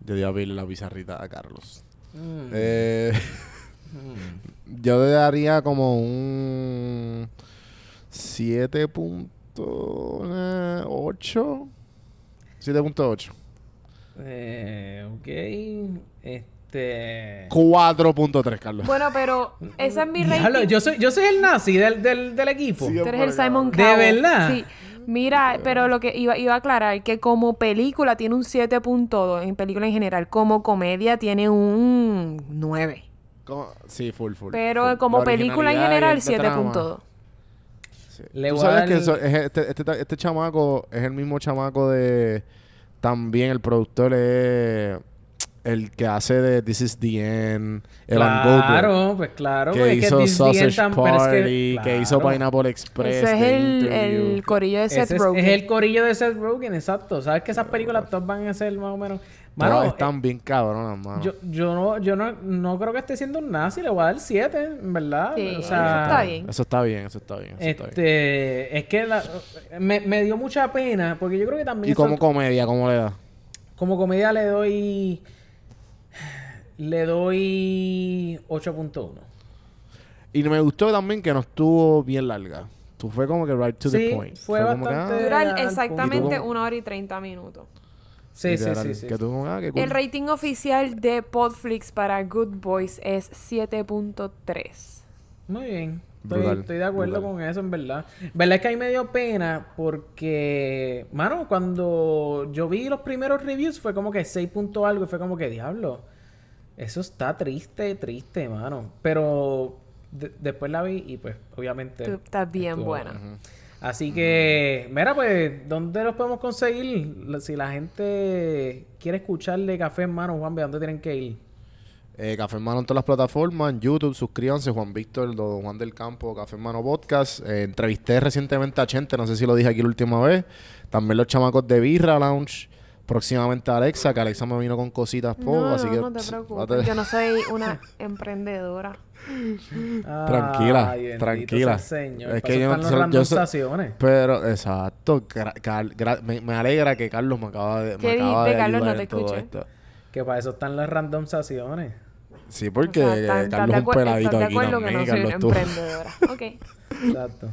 Yo di a abrirle la pizarrita a Carlos. Mm. Eh, (laughs) yo le daría como un 7.8. 7.8. Eh, ok. Este. 4.3, Carlos. Bueno, pero ese es mi Diablo, rating. yo soy, yo soy el nazi del, del, del equipo. Sí, Tú eres el Simon ¿De Cowell. verdad? Sí. Mira, pero lo que iba, iba a aclarar que como película tiene un 7.2 en película en general, como comedia tiene un 9. Como- sí, full, full. Pero full. como La película en originalidad y general el trama. 7.2. Sí. Le Tú sabes dar que el- eso- es este, este, este chamaco es el mismo chamaco de... También el productor es el que hace de This Is The End, Evan Goldberg. Claro, pues claro. Que es hizo Sausage tan- pero es Party, que, hizo. Pineapple Express. Ese es el, corillo de Seth Ese es, Rogen. es el corillo de Seth Rogen, exacto. ¿Sabes que esas películas todas van a ser más o menos... Todas Mano, están eh, bien cabronas, mano. yo, yo, no, yo no, no creo que esté siendo un nazi, le voy a dar 7, en verdad. Sí, o sea, eso está bien. Eso está bien, eso está bien. Eso está bien. Este, es que la- me, me dio mucha pena, porque yo creo que también Y como comedia, ¿cómo le da? como comedia le doy le doy 8.1. Y me gustó también que no estuvo bien larga. Tú fue como que right to Sí, the point. fue como que, bastante- ah, Dura al punto. exactamente una hora y 30 minutos. Sí, sí, sí, sí. Que tú como, ah, cool. El rating oficial de Podflix para Good Boys es 7.3. Muy bien. Estoy, Brutal, estoy de acuerdo brutal. con eso, en verdad. verdad es que a mí me dio pena porque, mano, cuando yo vi los primeros reviews fue como que 6 punto algo y fue como que, diablo, eso está triste, triste, mano. Pero de- después la vi y pues, obviamente... Tú estás bien estuvo buena. buena. Así que, mira, pues, ¿dónde los podemos conseguir? Si la gente quiere escuchar de Café en Mano, Juan, ¿a dónde tienen que ir? Eh, Café Hermano en todas las plataformas, en YouTube, suscríbanse, Juan Víctor, Don Juan del Campo, Café Hermano Podcast. Eh, entrevisté recientemente a Chente, no sé si lo dije aquí la última vez. También los chamacos de Birra Lounge. Próximamente a Alexa, que Alexa me vino con cositas poco, No, así no, que... no te preocupes. Yo no soy una (laughs) emprendedora. Tranquila, Ay, tranquila. Señor. Es Para que eso yo no- están las yo estaciones. Pero, exacto. gra- gra- me, me alegra que Carlos me acaba de, me ¿Qué acaba de Carlos? No te escuché. esto. Que para eso están las random estaciones. Sí, porque O sea, ¿estás- estás Carlos es un peladito aquí también, no soy Carlos, tú. emprendedora. (laughs) Ok. Exacto.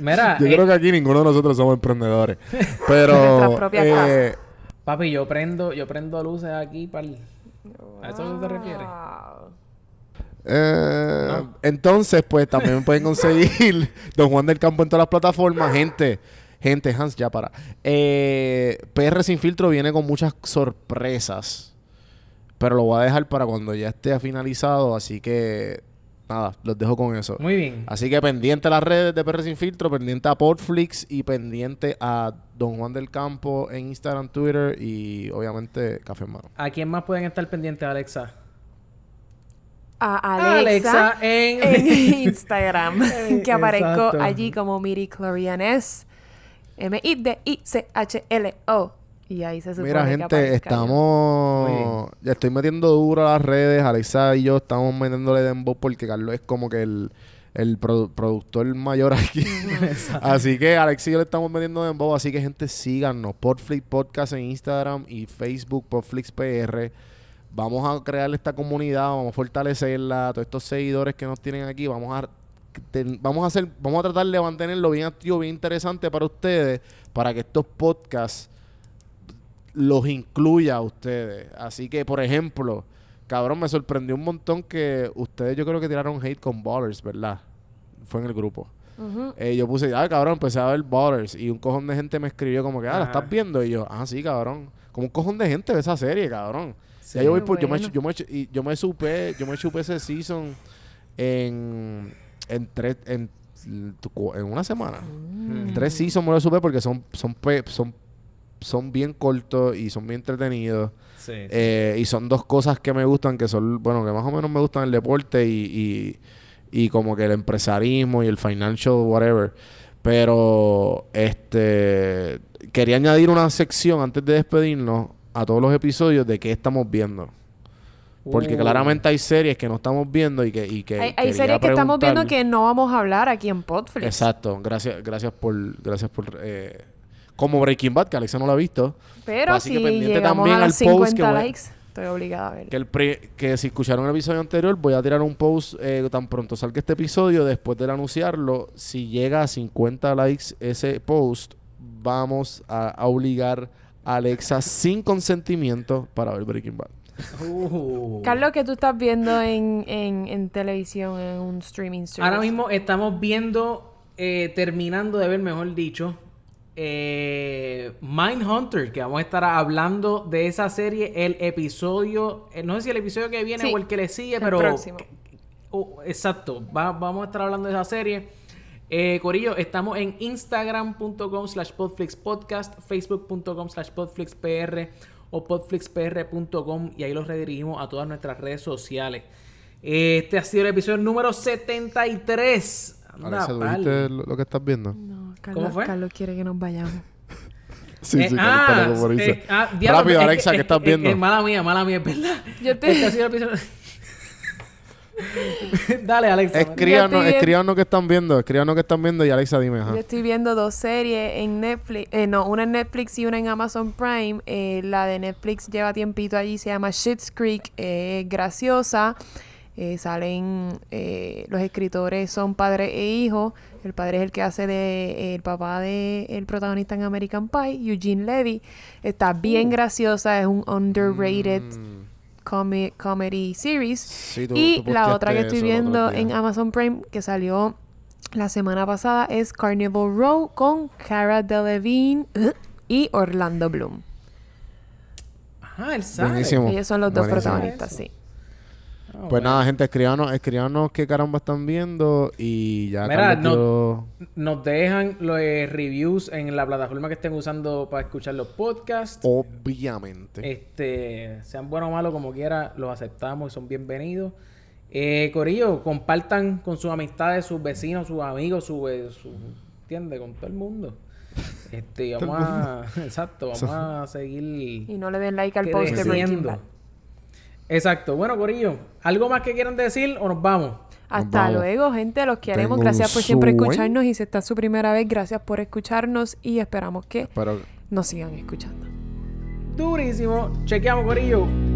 Mira, Yo eh, creo que aquí ninguno de nosotros somos emprendedores. (laughs) Nuestras Pero, eh, papi, yo prendo, yo prendo luces aquí para el... ¿A eso te refieres? Eh, entonces, pues también me pueden conseguir (laughs) Don Juan del Campo en todas las plataformas. Gente, gente, Hans, ya para. Eh, PR Sin Filtro viene con muchas sorpresas. Pero lo voy a dejar para cuando ya esté finalizado. Así que, nada, los dejo con eso. Muy bien. Así que pendiente a las redes de PR Sin Filtro, pendiente a Podflix y pendiente a Don Juan del Campo en Instagram, Twitter y obviamente Café Hermano. ¿A quién más pueden estar pendientes, Alexa? A Alexa, en... en (laughs) Instagram. que aparezco Exacto. allí como Miri Clorianes. M-I-D-I-C-H-L-O. Y ahí se supone Mira, gente, estamos. Ya estoy metiendo duro a las redes. Alexa y yo estamos metiéndole dembow porque Carlos es como que el, el produ- productor mayor aquí. (laughs) así que Alexa y yo le estamos metiendo dembow. Así que, gente, síganos. Podflix Podcast en Instagram y Facebook, Podflix PR. Vamos a crear esta comunidad, vamos a fortalecerla. Todos estos seguidores que nos tienen aquí, vamos a ten- vamos a hacer, vamos a tratar de mantenerlo bien activo, bien interesante para ustedes, para que estos podcasts los incluya a ustedes. Así que, por ejemplo, cabrón, me sorprendió un montón que ustedes yo creo que tiraron hate con Ballers, ¿verdad? Fue en el grupo. Eh, yo puse, ah, cabrón, empecé a ver Ballers y un cojón de gente me escribió como que, ah, ¿la estás viendo? Y yo, ah, sí, cabrón. Como un cojón de gente ve esa serie, cabrón. Sí. ya yo voy me, yo me, y yo me supe, yo me chupé ese season en, en tres, en, en una semana. Mm. Tres seasons me lo supe porque son, son, pe- son, son bien cortos y son bien entretenidos. Sí. Eh, y son dos cosas que me gustan, que son, bueno, que más o menos me gustan el deporte y, y, y como que el empresarismo y el financial whatever. Pero, este, quería añadir una sección antes de despedirnos a todos los episodios de qué estamos viendo. Porque Uh. claramente hay series que no estamos viendo y que... Y que Hay, hay series que estamos viendo que no vamos a hablar aquí en Podflix. Exacto, gracias, gracias por, gracias por, eh, como Breaking Bad, que Alexa no lo ha visto. Pero Así que si pendiente llegamos también a al los post 50 que voy- likes, estoy obligada a ver. Que, el que si escucharon el episodio anterior, voy a tirar un post eh, tan pronto salga este episodio, después de anunciarlo. Si llega a 50 likes ese post, vamos a, a obligar a Alexa sin consentimiento para ver Breaking Bad. Uh. Carlos, ¿qué tú estás viendo en, en, en televisión, en un streaming service? Ahora mismo estamos viendo, eh, terminando de ver, mejor dicho, eh, Mindhunter, que vamos a estar hablando de esa serie, el episodio, eh, no sé si el episodio que viene Sí, o el que le sigue, el pero... próximo. Oh, exacto, va- vamos a estar hablando de esa serie. Eh, Corillo, estamos en instagram.com slash podflixpodcast, facebook.com slash podflixpr o podflixpr.com y ahí los redirigimos a todas nuestras redes sociales. Este ha sido el episodio número 73. Anda, Alexa, ¿tú viste lo, lo que estás viendo? No, Carlos, ¿Cómo fue? Carlos quiere que nos vayamos. (laughs) Sí, Eh, sí, ah, Carlos, dice. eh, ah, diablo, Rápido, Alexa, que- ¿qué es- estás es- viendo? es mala mía, mala mía, es verdad. Yo te- Este ha sido el (laughs) episodio- (laughs) Dale, Alexa. Escríbanos, escríbanos qué están viendo, escríbanos qué están viendo y Alexa dime, ajá. Yo estoy viendo dos series en Netflix, eh, no, una en Netflix y una en Amazon Prime. Eh, la de Netflix lleva tiempito allí, se llama Schitt's Creek, eh, graciosa. Eh, salen, eh, los escritores son padre e hijo. El padre es el que hace de el papá de el protagonista en American Pie, Eugene Levy. Está bien graciosa, es un underrated comi- comedy series. Sí, tú- y tú la otra que estoy viendo en Amazon Prime que salió la semana pasada es Carnival Row con Cara Delevingne uh, y Orlando Bloom. Ajá, él sabe. Buenísimo. Ellos son los dos Buenísimo. protagonistas, sí. Ah, Pues bueno. nada, gente, escríbanos, escríbanos qué caramba están viendo y ya Mira, no- Nos dejan los eh, reviews en la plataforma que estén usando para escuchar los podcasts. Obviamente. Este, sean buenos o malos, como quiera, los aceptamos y son bienvenidos. Eh, Corillo, compartan con sus amistades, sus vecinos, sus amigos, su, eh, su ¿entiendes? Con todo el mundo. Este, (laughs) vamos a, (laughs) exacto, vamos a seguir Y no le den like al post de Breaking creciendo. Bad. Exacto. Bueno, Corillo, ¿algo más que quieran decir o nos vamos? Hasta vamos. luego, gente. Los queremos. Tengo Gracias por siempre escucharnos. Y si esta es su primera vez, gracias por escucharnos. Y esperamos que Pero nos sigan escuchando. Durísimo. Chequeamos, Corillo.